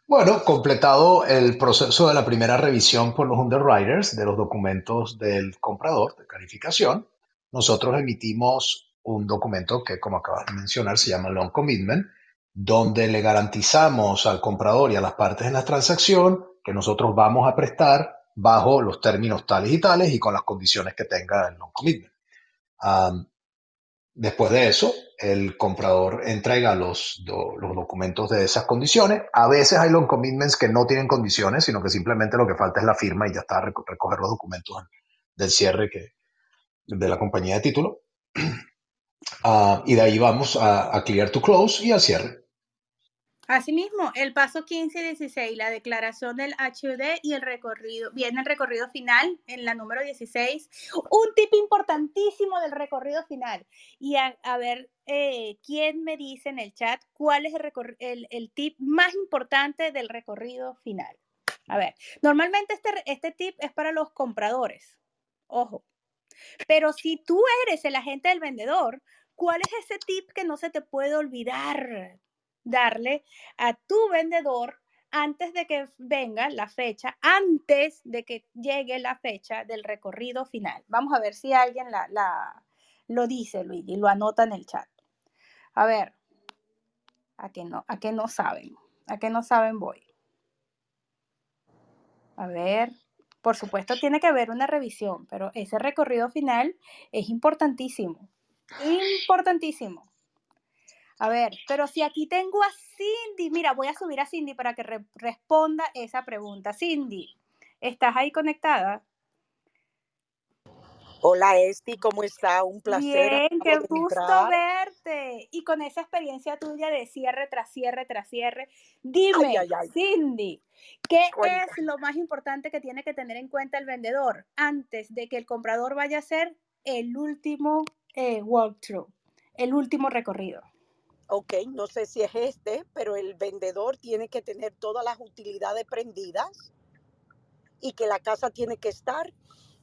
S3: Bueno, completado el proceso de la primera revisión por los underwriters de los documentos del comprador de calificación, nosotros emitimos un documento que, como acabas de mencionar, se llama Loan Commitment donde le garantizamos al comprador y a las partes de la transacción que nosotros vamos a prestar bajo los términos tales y tales y con las condiciones que tenga el non-commitment. después de eso, el comprador entrega los, los, documentos de esas condiciones. A veces hay long commitments que no tienen condiciones, sino que simplemente lo que falta es la firma y ya está, recoger los documentos del cierre de la compañía de título. Ah, y de ahí vamos a, a clear to close y al cierre.
S1: Asimismo, el paso 15 y 16, la declaración del HUD y el recorrido, viene el recorrido final en la número 16. Un tip importantísimo del recorrido final. Y a, ver eh, quién me dice en el chat cuál es el, el, tip más importante del recorrido final. A ver, normalmente este, este tip es para los compradores. Ojo. Pero si tú eres el agente del vendedor, ¿cuál es ese tip que no se te puede olvidar? Darle a tu vendedor antes de que venga la fecha, antes de que llegue la fecha del recorrido final. Vamos a ver si alguien la, lo dice, Luigi, lo anota en el chat. A ver, a que no, a que no saben, a que no saben voy. A ver, por supuesto tiene que haber una revisión, pero ese recorrido final es importantísimo, importantísimo. A ver, pero si aquí tengo a Cindy, mira, voy a subir a Cindy para que responda esa pregunta. Cindy, ¿estás ahí conectada?
S4: Hola Esti, ¿cómo está? Un placer.
S1: Bien, qué gusto verte. Y con esa experiencia tuya de cierre tras cierre tras cierre, dime, Cindy, ¿qué es lo más importante que tiene que tener en cuenta el vendedor antes de que el comprador vaya a hacer el último eh, walkthrough, el último recorrido?
S4: Ok, no sé si es este, pero el vendedor tiene que tener todas las utilidades prendidas y que la casa tiene que estar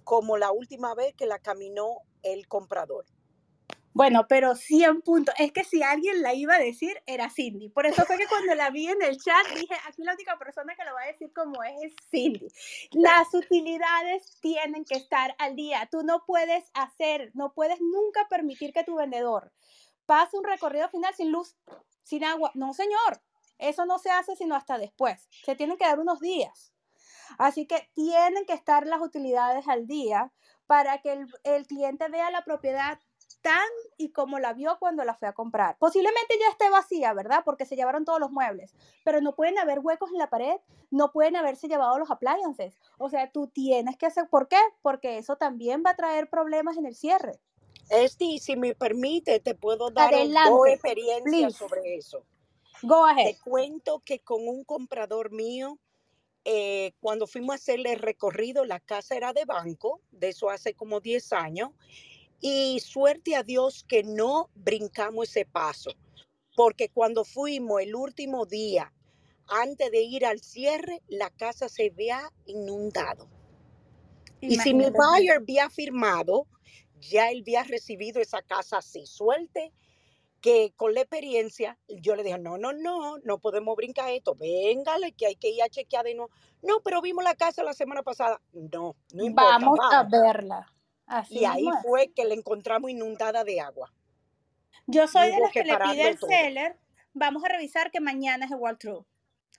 S4: como la última vez que la caminó el comprador.
S1: Bueno, pero 100 puntos. Es que si alguien la iba a decir, era Cindy. Por eso fue que cuando la vi en el chat dije, aquí la única persona que lo va a decir como es es Cindy. Las utilidades tienen que estar al día. Tú no puedes hacer, no puedes nunca permitir que tu vendedor pasa un recorrido final sin luz, sin agua. No, señor, eso no se hace sino hasta después. Se tienen que dar unos días. Así que tienen que estar las utilidades al día para que el cliente vea la propiedad tan y como la vio cuando la fue a comprar. Posiblemente ya esté vacía, ¿verdad? Porque se llevaron todos los muebles, pero no pueden haber huecos en la pared, no pueden haberse llevado los appliances. O sea, tú tienes que hacer, ¿por qué? Porque eso también va a traer problemas en el cierre.
S4: Esti, si me permite, te puedo dar dos experiencias sobre eso.
S1: Go ahead.
S4: Te cuento que con un comprador mío, eh, cuando fuimos a hacerle el recorrido, la casa era de banco, de eso hace como 10 años, y suerte a Dios que no brincamos ese paso, porque cuando fuimos el último día, antes de ir al cierre, la casa se había inundado. Y si mi buyer había firmado, ya él había recibido esa casa así, suelte, que con la experiencia yo le dije, no, no, no, no podemos brincar esto, véngale que hay que ir a chequear de nuevo. No, pero vimos la casa la semana pasada. No, no importa.
S1: Vamos, a verla.
S4: y ahí fue que la encontramos inundada de agua.
S1: Yo soy de las que, le pide al seller, vamos a revisar que mañana es igual true.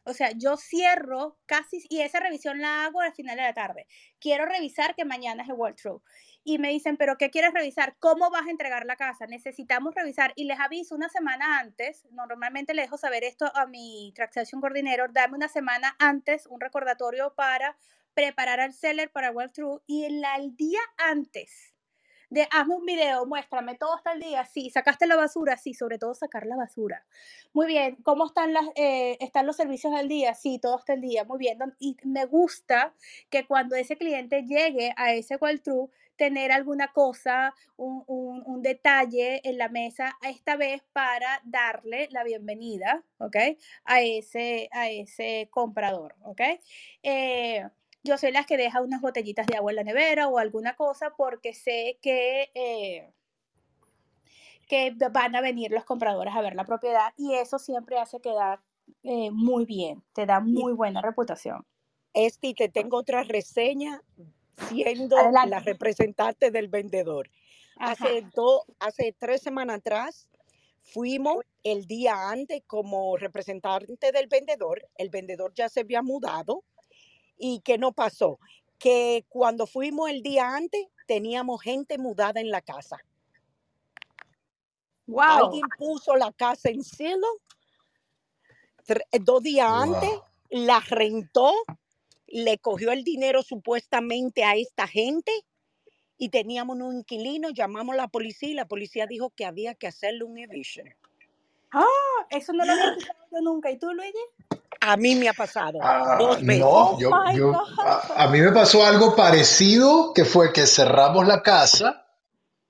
S1: O sea, yo cierro casi, y esa revisión la hago al final de la tarde. Quiero revisar que mañana es el walkthrough. Y me dicen, pero ¿qué quieres revisar? ¿Cómo vas a entregar la casa? Necesitamos revisar. Y les aviso una semana antes. Normalmente le dejo saber esto a mi Transaction Coordinator. Dame una semana antes un recordatorio para preparar al seller para walkthrough. Y el, el día antes de hazme un video, muéstrame, todo está el día, sí, sacaste la basura, sí, sobre todo sacar la basura. Muy bien, ¿cómo están, las, eh, están los servicios del día? Sí, todo está el día, muy bien. Y me gusta que cuando ese cliente llegue a ese walkthrough, tener alguna cosa, un, un, detalle en la mesa, esta vez para darle la bienvenida, ¿ok? A ese, a ese comprador, ¿ok? Eh, yo soy las que deja unas botellitas de agua en la nevera o alguna cosa porque sé que, eh, que van a venir los compradores a ver la propiedad y eso siempre hace quedar eh, muy bien, te da muy buena reputación.
S4: Esti, te tengo otra reseña siendo la representante del vendedor. Hace, dos, hace tres semanas atrás Fuimos el día antes como representante del vendedor. El vendedor ya se había mudado. ¿Y qué no pasó? Que cuando fuimos el día antes, teníamos gente mudada en la casa.
S1: Wow.
S4: Alguien puso la casa en cielo dos días antes, la rentó, le cogió el dinero supuestamente a esta gente y teníamos un inquilino, llamamos a la policía y la policía dijo que había que hacerle un eviction.
S1: Ah, eso no lo había escuchado yo nunca. ¿Y tú, Luigi?
S4: A mí me ha pasado
S3: Ah,
S4: dos veces.
S3: no,
S1: Oh
S3: yo,
S1: my
S3: yo,
S1: God.
S3: a, a mí me pasó algo parecido, que fue que cerramos la casa,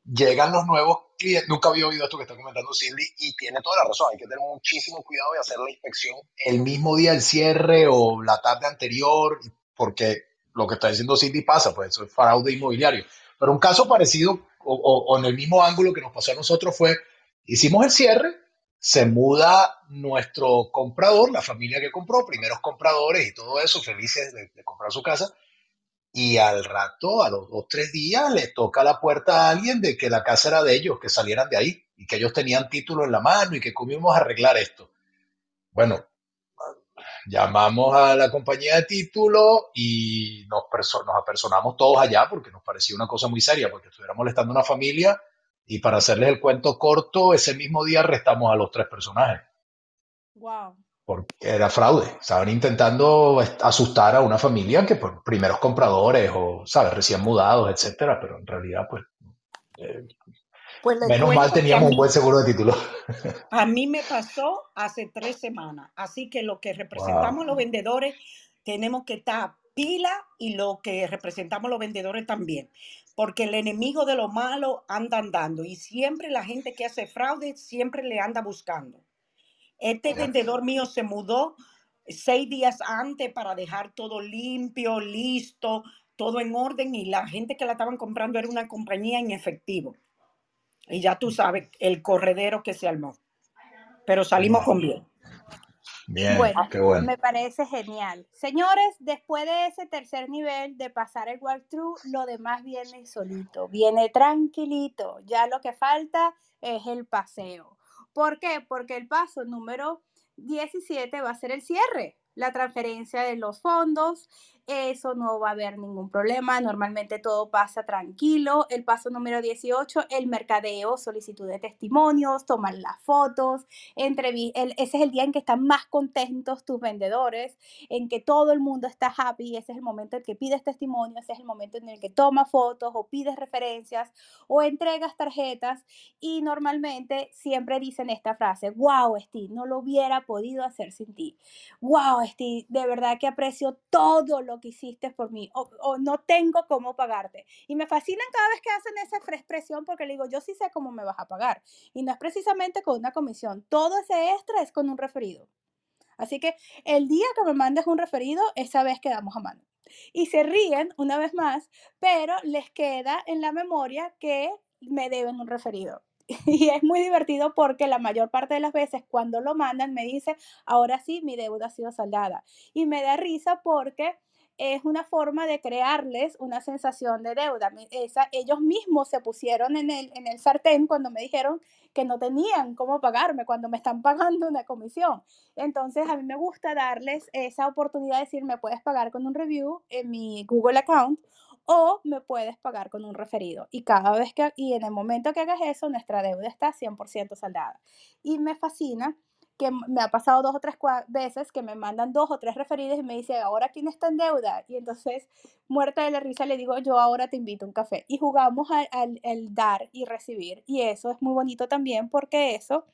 S3: llegan los nuevos clientes, nunca había oído esto que está comentando Cindy, y tiene toda la razón, hay que tener muchísimo cuidado de hacer la inspección el mismo día del cierre o la tarde anterior, porque lo que está diciendo Cindy pasa, pues eso es fraude inmobiliario. Pero un caso parecido o, o- o en el mismo ángulo que nos pasó a nosotros fue, hicimos el cierre, se muda nuestro comprador, la familia que compró, primeros compradores y todo eso, felices de, de comprar su casa. Y al rato, a los dos, tres días, le toca la puerta a alguien de que la casa era de ellos, que salieran de ahí y que ellos tenían título en la mano y que cómo íbamos a arreglar esto. Bueno, llamamos a la compañía de título y nos apersonamos todos allá porque nos parecía una cosa muy seria, porque estuviera molestando a una familia y para hacerles el cuento corto, ese mismo día arrestamos a los tres personajes
S1: Wow.
S3: Porque era fraude. Estaban intentando asustar a una familia que por primeros compradores o, ¿sabes?, recién mudados, etcétera, pero en realidad, pues, eh,
S4: Pues
S3: menos mal teníamos un buen seguro de título.
S4: a mí me pasó hace tres semanas. Así que lo que representamos
S3: Wow.
S4: los vendedores tenemos que estar pila y lo que representamos los vendedores también. Porque el enemigo de lo malo anda andando y siempre la gente que hace fraude siempre le anda buscando. Este vendedor mío se mudó seis días antes para dejar todo limpio, listo, todo en orden y la gente que la estaban comprando era una compañía en efectivo. Y ya tú sabes el corredero que se armó. Pero salimos con bien.
S3: Bien,
S1: Bueno,
S3: qué bueno.
S1: me parece genial. Señores, después de ese tercer nivel de pasar el walkthrough, lo demás viene solito, viene tranquilito. Ya lo que falta es el paseo. ¿Por qué? Porque el paso número 17 va a ser el cierre, la transferencia de los fondos. Eso no va a haber ningún problema. Normalmente todo pasa tranquilo. El paso número 18, el mercadeo, solicitud de testimonios, tomar las fotos, el- ese es el día en que están más contentos tus vendedores, en que todo el mundo está happy, ese es el momento en que pides testimonio, ese es el momento en el que tomas fotos o pides referencias o entregas tarjetas y normalmente siempre dicen esta frase, wow, Steve, no lo hubiera podido hacer sin ti. Wow, Steve, de verdad que aprecio todo lo que hiciste por mí o, o no tengo cómo pagarte. Y me fascinan cada vez que hacen esa expresión porque le digo, yo sí sé cómo me vas a pagar. Y no es precisamente con una comisión. Todo ese extra es con un referido. Así que el día que me mandes un referido, esa vez quedamos a mano. Y se ríen una vez más, pero les queda en la memoria que me deben un referido. Y es muy divertido porque la mayor parte de las veces cuando lo mandan me dice, ahora sí, mi deuda ha sido saldada. Y me da risa porque es una forma de crearles una sensación de deuda. Esa, ellos mismos se pusieron en el, en el sartén cuando me dijeron que no tenían cómo pagarme cuando me están pagando una comisión. Entonces a mí me gusta darles esa oportunidad de decir, me puedes pagar con un review en mi Google account o me puedes pagar con un referido. Y cada vez que, y en el momento que hagas eso, nuestra deuda está 100% saldada. Y me fascina que me ha pasado dos o tres veces que me mandan dos o tres referidos y me dice, ahora quién está en deuda. Y entonces, muerta de la risa, le digo, yo ahora te invito a un café. Y jugamos al dar y recibir. Y eso es muy bonito también porque eso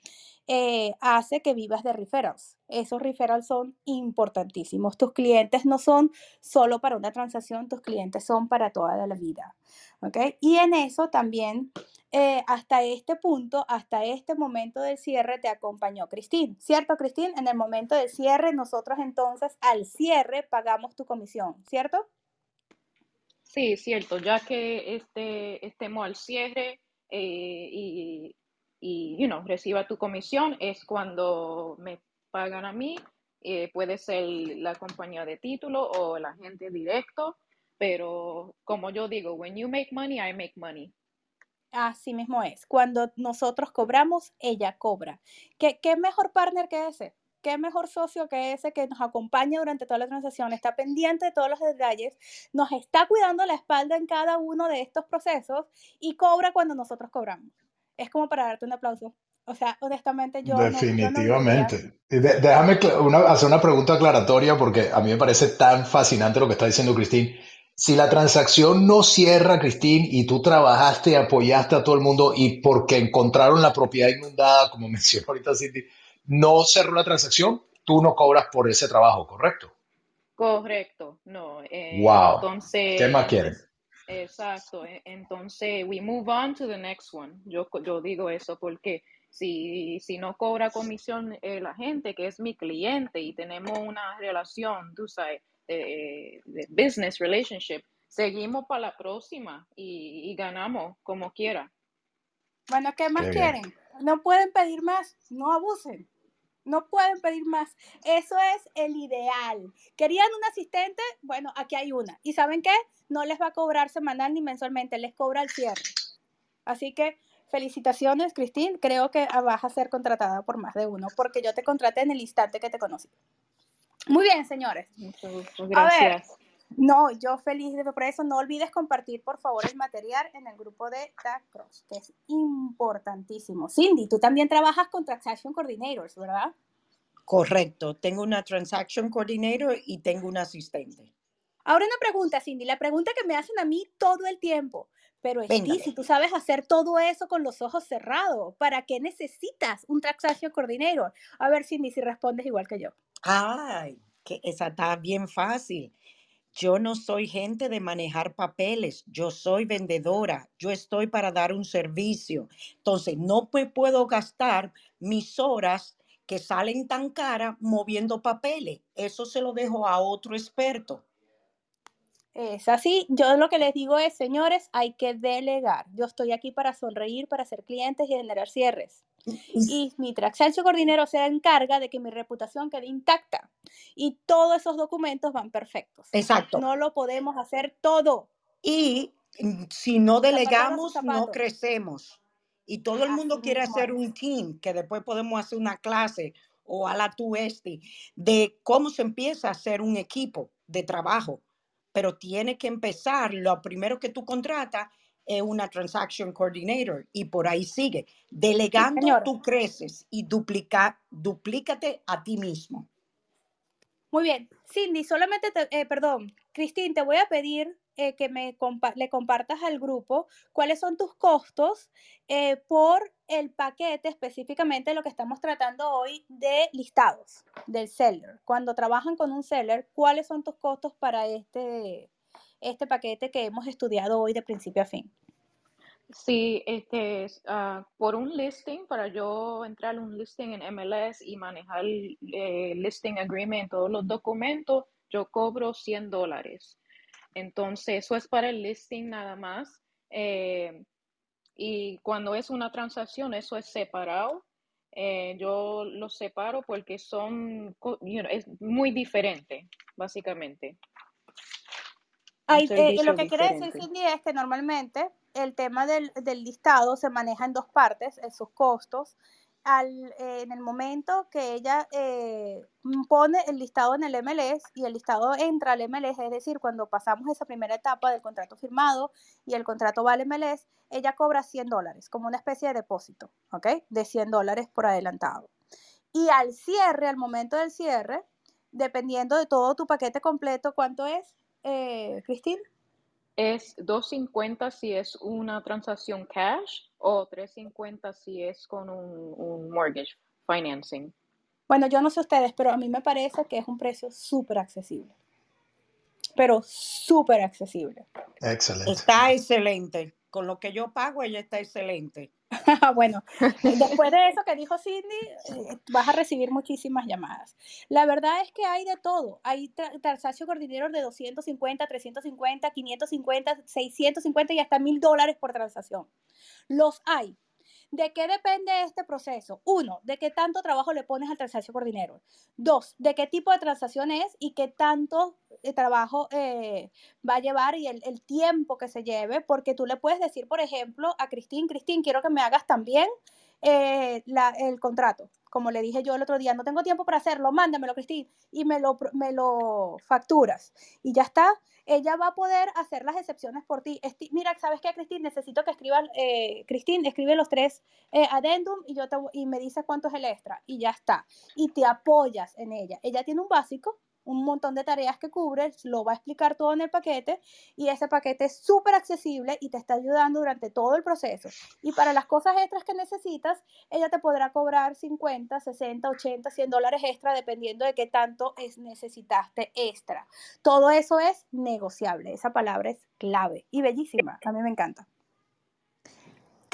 S1: eh, hace que vivas de referrals. Esos referrals son importantísimos. Tus clientes no son solo para una transacción, tus clientes son para toda la vida. ¿ok? Y en eso también, eh, hasta este punto, hasta este momento del cierre, te acompañó Cristín. ¿Cierto, Cristín? En el momento del cierre, nosotros entonces al cierre pagamos tu comisión, ¿cierto?
S2: Sí, cierto, ya que este, estemos al cierre eh, y, y, you know, reciba tu comisión, es cuando me pagan a mí, eh, puede ser la compañía de título o el agente directo, pero como yo digo, when you make money, I make money.
S1: Así mismo es. Cuando nosotros cobramos, ella cobra. ¿Qué, qué mejor partner que ese? ¿Qué mejor socio que ese que nos acompaña durante toda la transacción? Está pendiente de todos los detalles, nos está cuidando la espalda en cada uno de estos procesos y cobra cuando nosotros cobramos. Es como para darte un aplauso. O sea, honestamente yo...
S3: Definitivamente. déjame hacer una pregunta aclaratoria porque a mí me parece tan fascinante lo que está diciendo Cristín. Si la transacción no cierra, Cristín, y tú trabajaste, apoyaste a todo el mundo y porque encontraron la propiedad inundada, como mencionó ahorita Cindy, no cerró la transacción, tú no cobras por ese trabajo, ¿correcto?
S2: Correcto, no.
S3: Eh, wow. Entonces, ¿Qué más quieren?
S2: Exacto. E, entonces, we move on to the next one. Yo, yo digo eso porque si, si no cobra comisión eh, la gente que es mi cliente y tenemos una relación, tú sabes, de, business relationship, seguimos para la próxima y, ganamos como quiera.
S1: Bueno, ¿qué más quieren? No pueden pedir más, no abusen. No pueden pedir más. Eso es el ideal. ¿Querían un asistente? Bueno, aquí hay una. ¿Y saben qué? No les va a cobrar semanal ni mensualmente, les cobra el cierre. Así que felicitaciones, Cristín. Creo que vas a ser contratada por más de uno, porque yo te contraté en el instante que te conocí. Muy bien, señores.
S2: Gracias.
S1: no, yo feliz de por eso. No olvides compartir, por favor, el material en el grupo de Tag Cross, que es importantísimo. Cindy, tú también trabajas con Transaction Coordinators, ¿verdad?
S4: Correcto. Tengo una Transaction Coordinator y tengo un asistente.
S1: Ahora una pregunta, Cindy. La pregunta que me hacen a mí todo el tiempo. Pero ti, si tú sabes hacer todo eso con los ojos cerrados, ¿para qué necesitas un Transaction Coordinator? A ver, Cindy, si respondes igual que yo.
S4: Ay, que esa está bien fácil. Yo no soy gente de manejar papeles, yo soy vendedora, yo estoy para dar un servicio. Entonces, no puedo gastar mis horas que salen tan caras moviendo papeles. Eso se lo dejo a otro experto.
S1: Es así. Yo lo que les digo es, señores, hay que delegar. Yo estoy aquí para sonreír, para ser clientes y generar cierres. Y mi Traxelcio Coordinero se encarga de que mi reputación quede intacta. Y todos esos documentos van perfectos.
S4: Exacto.
S1: No lo podemos hacer todo.
S4: Y mm, si no delegamos, no crecemos. Y todo el mundo quiere hacer un team, que después podemos hacer una clase o a la tu este, de cómo se empieza a hacer un equipo de trabajo pero tiene que empezar, lo primero que tú contratas es una transaction coordinator y por ahí sigue. Delegando tú creces y duplica, duplícate a ti mismo.
S1: Muy bien, Cindy, solamente, eh, perdón, Cristín, te voy a pedir eh, que me le compartas al grupo cuáles son tus costos eh, por el paquete, específicamente lo que estamos tratando hoy de listados del seller. Cuando trabajan con un seller, ¿cuáles son tus costos para este, este paquete que hemos estudiado hoy de principio a fin?
S2: Sí, este, uh, por un listing, para yo entrar un listing en MLS y manejar el eh, listing agreement, todos los documentos, yo cobro 100 dólares. Entonces, eso es para el listing nada más. Eh, y cuando es una transacción, eso es separado. Eh, yo lo separo porque son, es muy diferente, básicamente.
S1: Eh, lo que quiere decir, Cindy, es que normalmente el tema del, del, listado se maneja en dos partes, en sus costos al, eh, en el momento que ella eh, pone el listado en el MLS y el listado entra al MLS, es decir, cuando pasamos esa primera etapa del contrato firmado y el contrato va al MLS, ella cobra 100 dólares como una especie de depósito, ¿ok? De 100 dólares por adelantado. Y al cierre, al momento del cierre, dependiendo de todo tu paquete completo, ¿cuánto es, eh, Cristina?
S2: Es 250 si es una transacción cash o 350 si es con un, mortgage financing.
S1: Bueno, yo no sé ustedes, pero a mí me parece que es un precio súper accesible. Pero súper accesible.
S3: Excelente.
S4: Está excelente. Con lo que yo pago, ella está excelente.
S1: bueno, después de eso que dijo Cindy, eh, vas a recibir muchísimas llamadas. La verdad es que hay de todo. Hay transacción coordinador de 250, 350, 550, 650 y hasta mil dólares por transacción. Los hay. ¿De qué depende este proceso? Uno, de qué tanto trabajo le pones al transacción por dinero. Dos, de qué tipo de transacción es y qué tanto eh, trabajo eh, va a llevar y el, el, tiempo que se lleve, porque tú le puedes decir, por ejemplo, a Cristín, Cristín, quiero que me hagas también eh, la, el contrato. Como le dije yo el otro día, no tengo tiempo para hacerlo, mándamelo, Cristín, y me lo, me lo facturas. Y ya está. Ella va a poder hacer las excepciones por ti. Esti Mira, ¿sabes qué, Cristín? Necesito que escriban, eh, Cristín, escribe los tres eh, adendum y, yo te, y me dice cuánto es el extra. Y ya está. Y te apoyas en ella. Ella tiene un básico un montón de tareas que cubre, lo va a explicar todo en el paquete y ese paquete es súper accesible y te está ayudando durante todo el proceso. Y para las cosas extras que necesitas, ella te podrá cobrar 50, 60, 80, 100 dólares extra dependiendo de qué tanto es, necesitaste extra. Todo eso es negociable, esa palabra es clave y bellísima, a mí me encanta.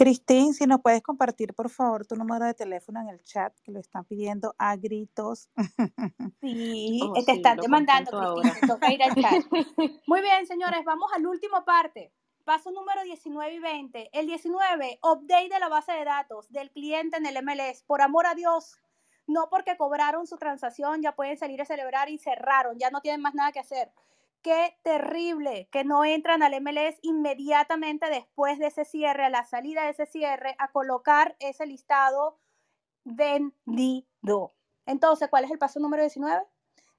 S5: Cristín, si nos puedes compartir, por favor, tu número de teléfono en el chat, que lo están pidiendo a gritos.
S1: Sí, oh, te sí, están demandando, Cristín, te toca ir al chat. Muy bien, señores, vamos al último parte. Paso número 19 y 20. El 19, update de la base de datos del cliente en el MLS. Por amor a Dios, no porque cobraron su transacción, ya pueden salir a celebrar y cerraron, ya no tienen más nada que hacer qué terrible que no entran al MLS inmediatamente después de ese cierre, a la salida de ese cierre, a colocar ese listado vendido. Entonces, ¿cuál es el paso número 19?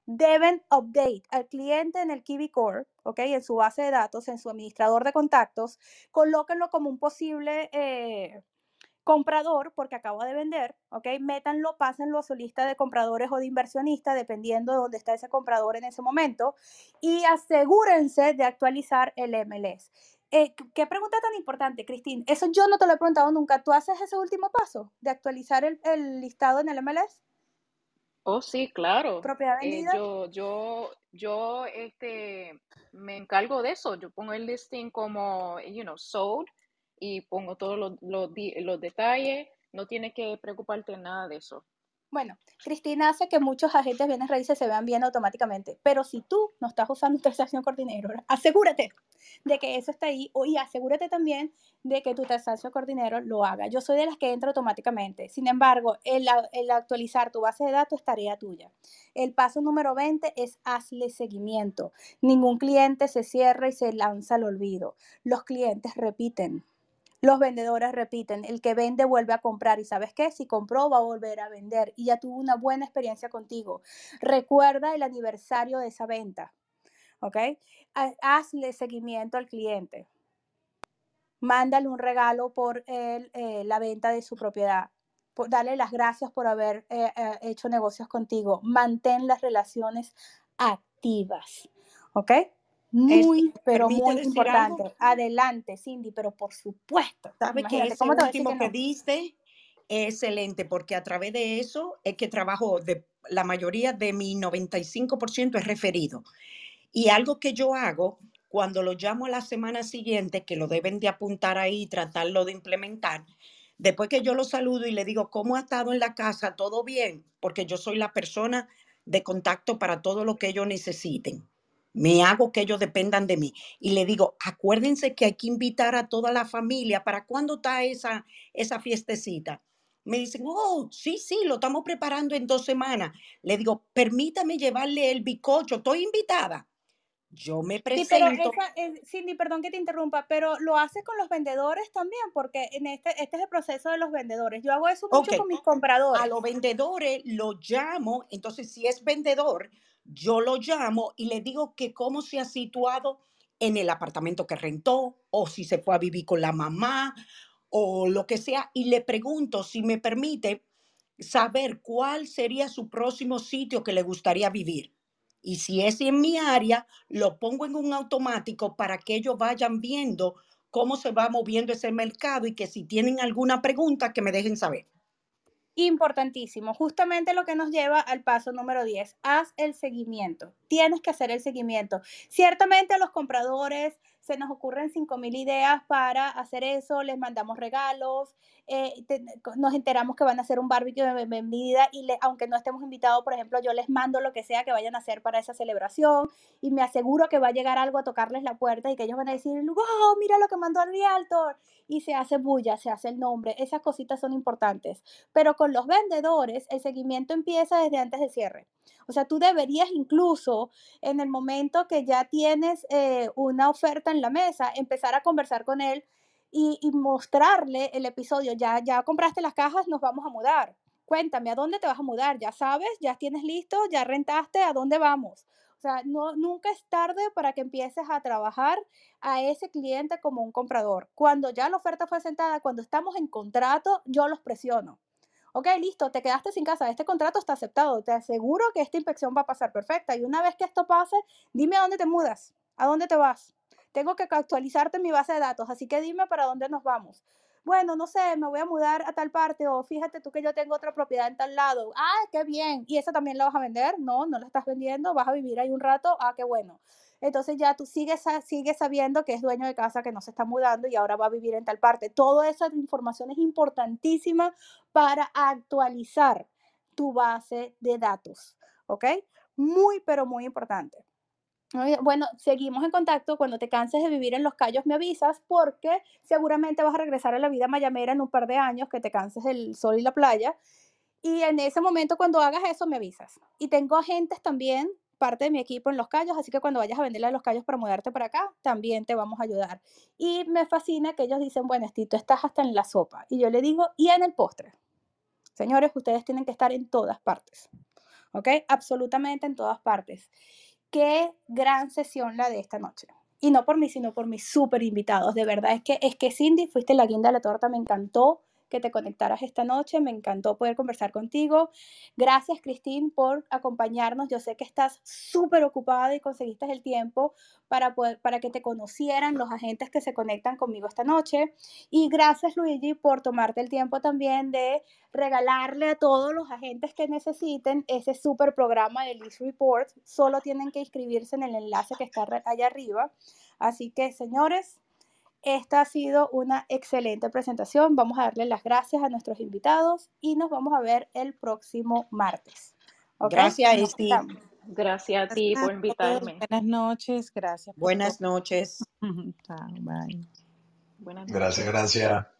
S1: Deben update al cliente en el Kiwi Core, ¿ok? En su base de datos, en su administrador de contactos, colóquenlo como un posible eh, comprador, porque acaba de vender, ¿ok? Métanlo, pásenlo a su lista de compradores o de inversionistas, dependiendo de dónde está ese comprador en ese momento, y asegúrense de actualizar el MLS. Eh, ¿Qué pregunta tan importante, Cristín? Eso yo no te lo he preguntado nunca. ¿Tú haces ese último paso de actualizar el, el listado en el MLS?
S2: Oh, sí, claro.
S1: ¿Propiedad
S2: Eh,
S1: vendida?
S2: yo, yo, yo, este, me encargo de eso. Yo pongo el listing como, you know, sold y pongo todos los, los, detalles. No tienes que preocuparte nada de eso.
S1: Bueno, Cristina hace que muchos agentes bienes raíces se vean bien automáticamente, pero si tú no estás usando Transaction Coordinator, asegúrate de que eso está ahí y asegúrate también de que tu Transaction Coordinator lo haga. Yo soy de las que entra automáticamente. Sin embargo, el, el actualizar tu base de datos es tarea tuya. El paso número 20 es hazle seguimiento. Ningún cliente se cierra y se lanza al olvido. Los clientes repiten. Los vendedores repiten, el que vende vuelve a comprar y sabes qué, si compró va a volver a vender y ya tuvo una buena experiencia contigo. Recuerda el aniversario de esa venta, ¿ok? Ha- Hazle seguimiento al cliente. Mándale un regalo por el, eh, la venta de su propiedad. Dale las gracias por haber eh, eh, hecho negocios contigo. Mantén las relaciones activas, ¿ok? Muy,
S4: Este,
S1: pero
S4: ¿permite
S1: muy importante.
S4: algo?
S1: Adelante, Cindy, pero por supuesto.
S4: Sabe que ese
S1: ¿cómo te
S4: último
S1: que
S4: que
S1: no?
S4: diste es excelente porque a través de eso es que trabajo de la mayoría de mi 95% es referido. Y algo que yo hago cuando lo llamo a la semana siguiente, que lo deben de apuntar ahí y tratarlo de implementar, después que yo lo saludo y le digo, ¿cómo ha estado en la casa? ¿Todo bien? Porque yo soy la persona de contacto para todo lo que ellos necesiten. Me hago que ellos dependan de mí. Y le digo, acuérdense que hay que invitar a toda la familia. ¿Para cuándo está esa, esa fiestecita? Me dicen, oh, sí, sí, lo estamos preparando en dos semanas. Le digo, permítame llevarle el bicocho, estoy invitada. Yo me
S1: Sí, pero
S4: presento.
S1: esa, eh, Cindy, perdón que te interrumpa, pero lo haces con los vendedores también, porque en este, este es el proceso de los vendedores. Yo hago eso mucho con mis
S4: a
S1: compradores.
S4: los vendedores lo llamo, entonces si es vendedor, yo lo llamo y le digo que cómo se ha situado en el apartamento que rentó o si se fue a vivir con la mamá o lo que sea y le pregunto si me permite saber cuál sería su próximo sitio que le gustaría vivir. Y si es en mi área, lo pongo en un automático para que ellos vayan viendo cómo se va moviendo ese mercado y que si tienen alguna pregunta, que me dejen saber.
S1: Importantísimo, justamente lo que nos lleva al paso número 10, haz el seguimiento, tienes que hacer el seguimiento. Ciertamente los compradores se nos ocurren 5.000 ideas para hacer eso, les mandamos regalos, eh, nos enteramos que van a hacer un barbecue de bienvenida y aunque no estemos invitados, por ejemplo, yo les mando lo que sea que vayan a hacer para esa celebración y me aseguro que va a llegar algo a tocarles la puerta y que ellos van a decir, wow, mira lo que mandó el realtor y se hace bulla, se hace el nombre, esas cositas son importantes. Pero con los vendedores, el seguimiento empieza desde antes del cierre. O sea, tú deberías incluso en el momento que ya tienes eh, una oferta en la mesa, empezar a conversar con él y, mostrarle el episodio. Ya, ya compraste las cajas, nos vamos a mudar. Cuéntame, ¿a dónde te vas a mudar? ¿Ya sabes? ¿Ya tienes listo? ¿Ya rentaste? ¿A dónde vamos? O sea, no, nunca es tarde para que empieces a trabajar a ese cliente como un comprador. Cuando ya la oferta fue sentada, cuando estamos en contrato, yo los presiono. Ok, listo, te quedaste sin casa, este contrato está aceptado, te aseguro que esta inspección va a pasar perfecta y una vez que esto pase, dime a dónde te mudas, a dónde te vas. Tengo que actualizarte mi base de datos, así que dime para dónde nos vamos. Bueno, no sé, me voy a mudar a tal parte o fíjate tú que yo tengo otra propiedad en tal lado. Ah, qué bien. ¿Y esa también la vas a vender? No, no la estás vendiendo, vas a vivir ahí un rato. Ah, qué bueno entonces ya tú sigues, sigues sabiendo que es dueño de casa, que no se está mudando y ahora va a vivir en tal parte. Toda esa información es importantísima para actualizar tu base de datos, ¿ok? Muy, pero muy importante. Bueno, seguimos en contacto. Cuando te canses de vivir en Los Cayos, me avisas porque seguramente vas a regresar a la vida mayamera en un par de años, que te canses del sol y la playa. Y en ese momento, cuando hagas eso, me avisas. Y tengo agentes también parte de mi equipo en Los Cayos, así que cuando vayas a venderle a Los Cayos para mudarte para acá, también te vamos a ayudar. Y me fascina que ellos dicen, bueno, Estito, estás hasta en la sopa. Y yo le digo, y en el postre. Señores, ustedes tienen que estar en todas partes. ¿Ok? Absolutamente en todas partes. Qué gran sesión la de esta noche. Y no por mí, sino por mis súper invitados. De verdad, es que, es que Cindy, fuiste la guinda de la torta, me encantó que te conectaras esta noche. Me encantó poder conversar contigo. Gracias, Cristín, por acompañarnos. Yo sé que estás súper ocupada y conseguiste el tiempo para, poder, para que te conocieran los agentes que se conectan conmigo esta noche. Y gracias, Luigi, por tomarte el tiempo también de regalarle a todos los agentes que necesiten ese súper programa de List Report. Solo tienen que inscribirse en el enlace que está allá arriba. Así que, señores, esta ha sido una excelente presentación. Vamos a darle las gracias a nuestros invitados y nos vamos a ver el próximo martes.
S4: Gracias, Esti.
S2: Gracias a ti por invitarme.
S5: Buenas noches, gracias.
S4: Buenas noches.
S5: Bye.
S2: Buenas
S3: noches. Gracias, gracias.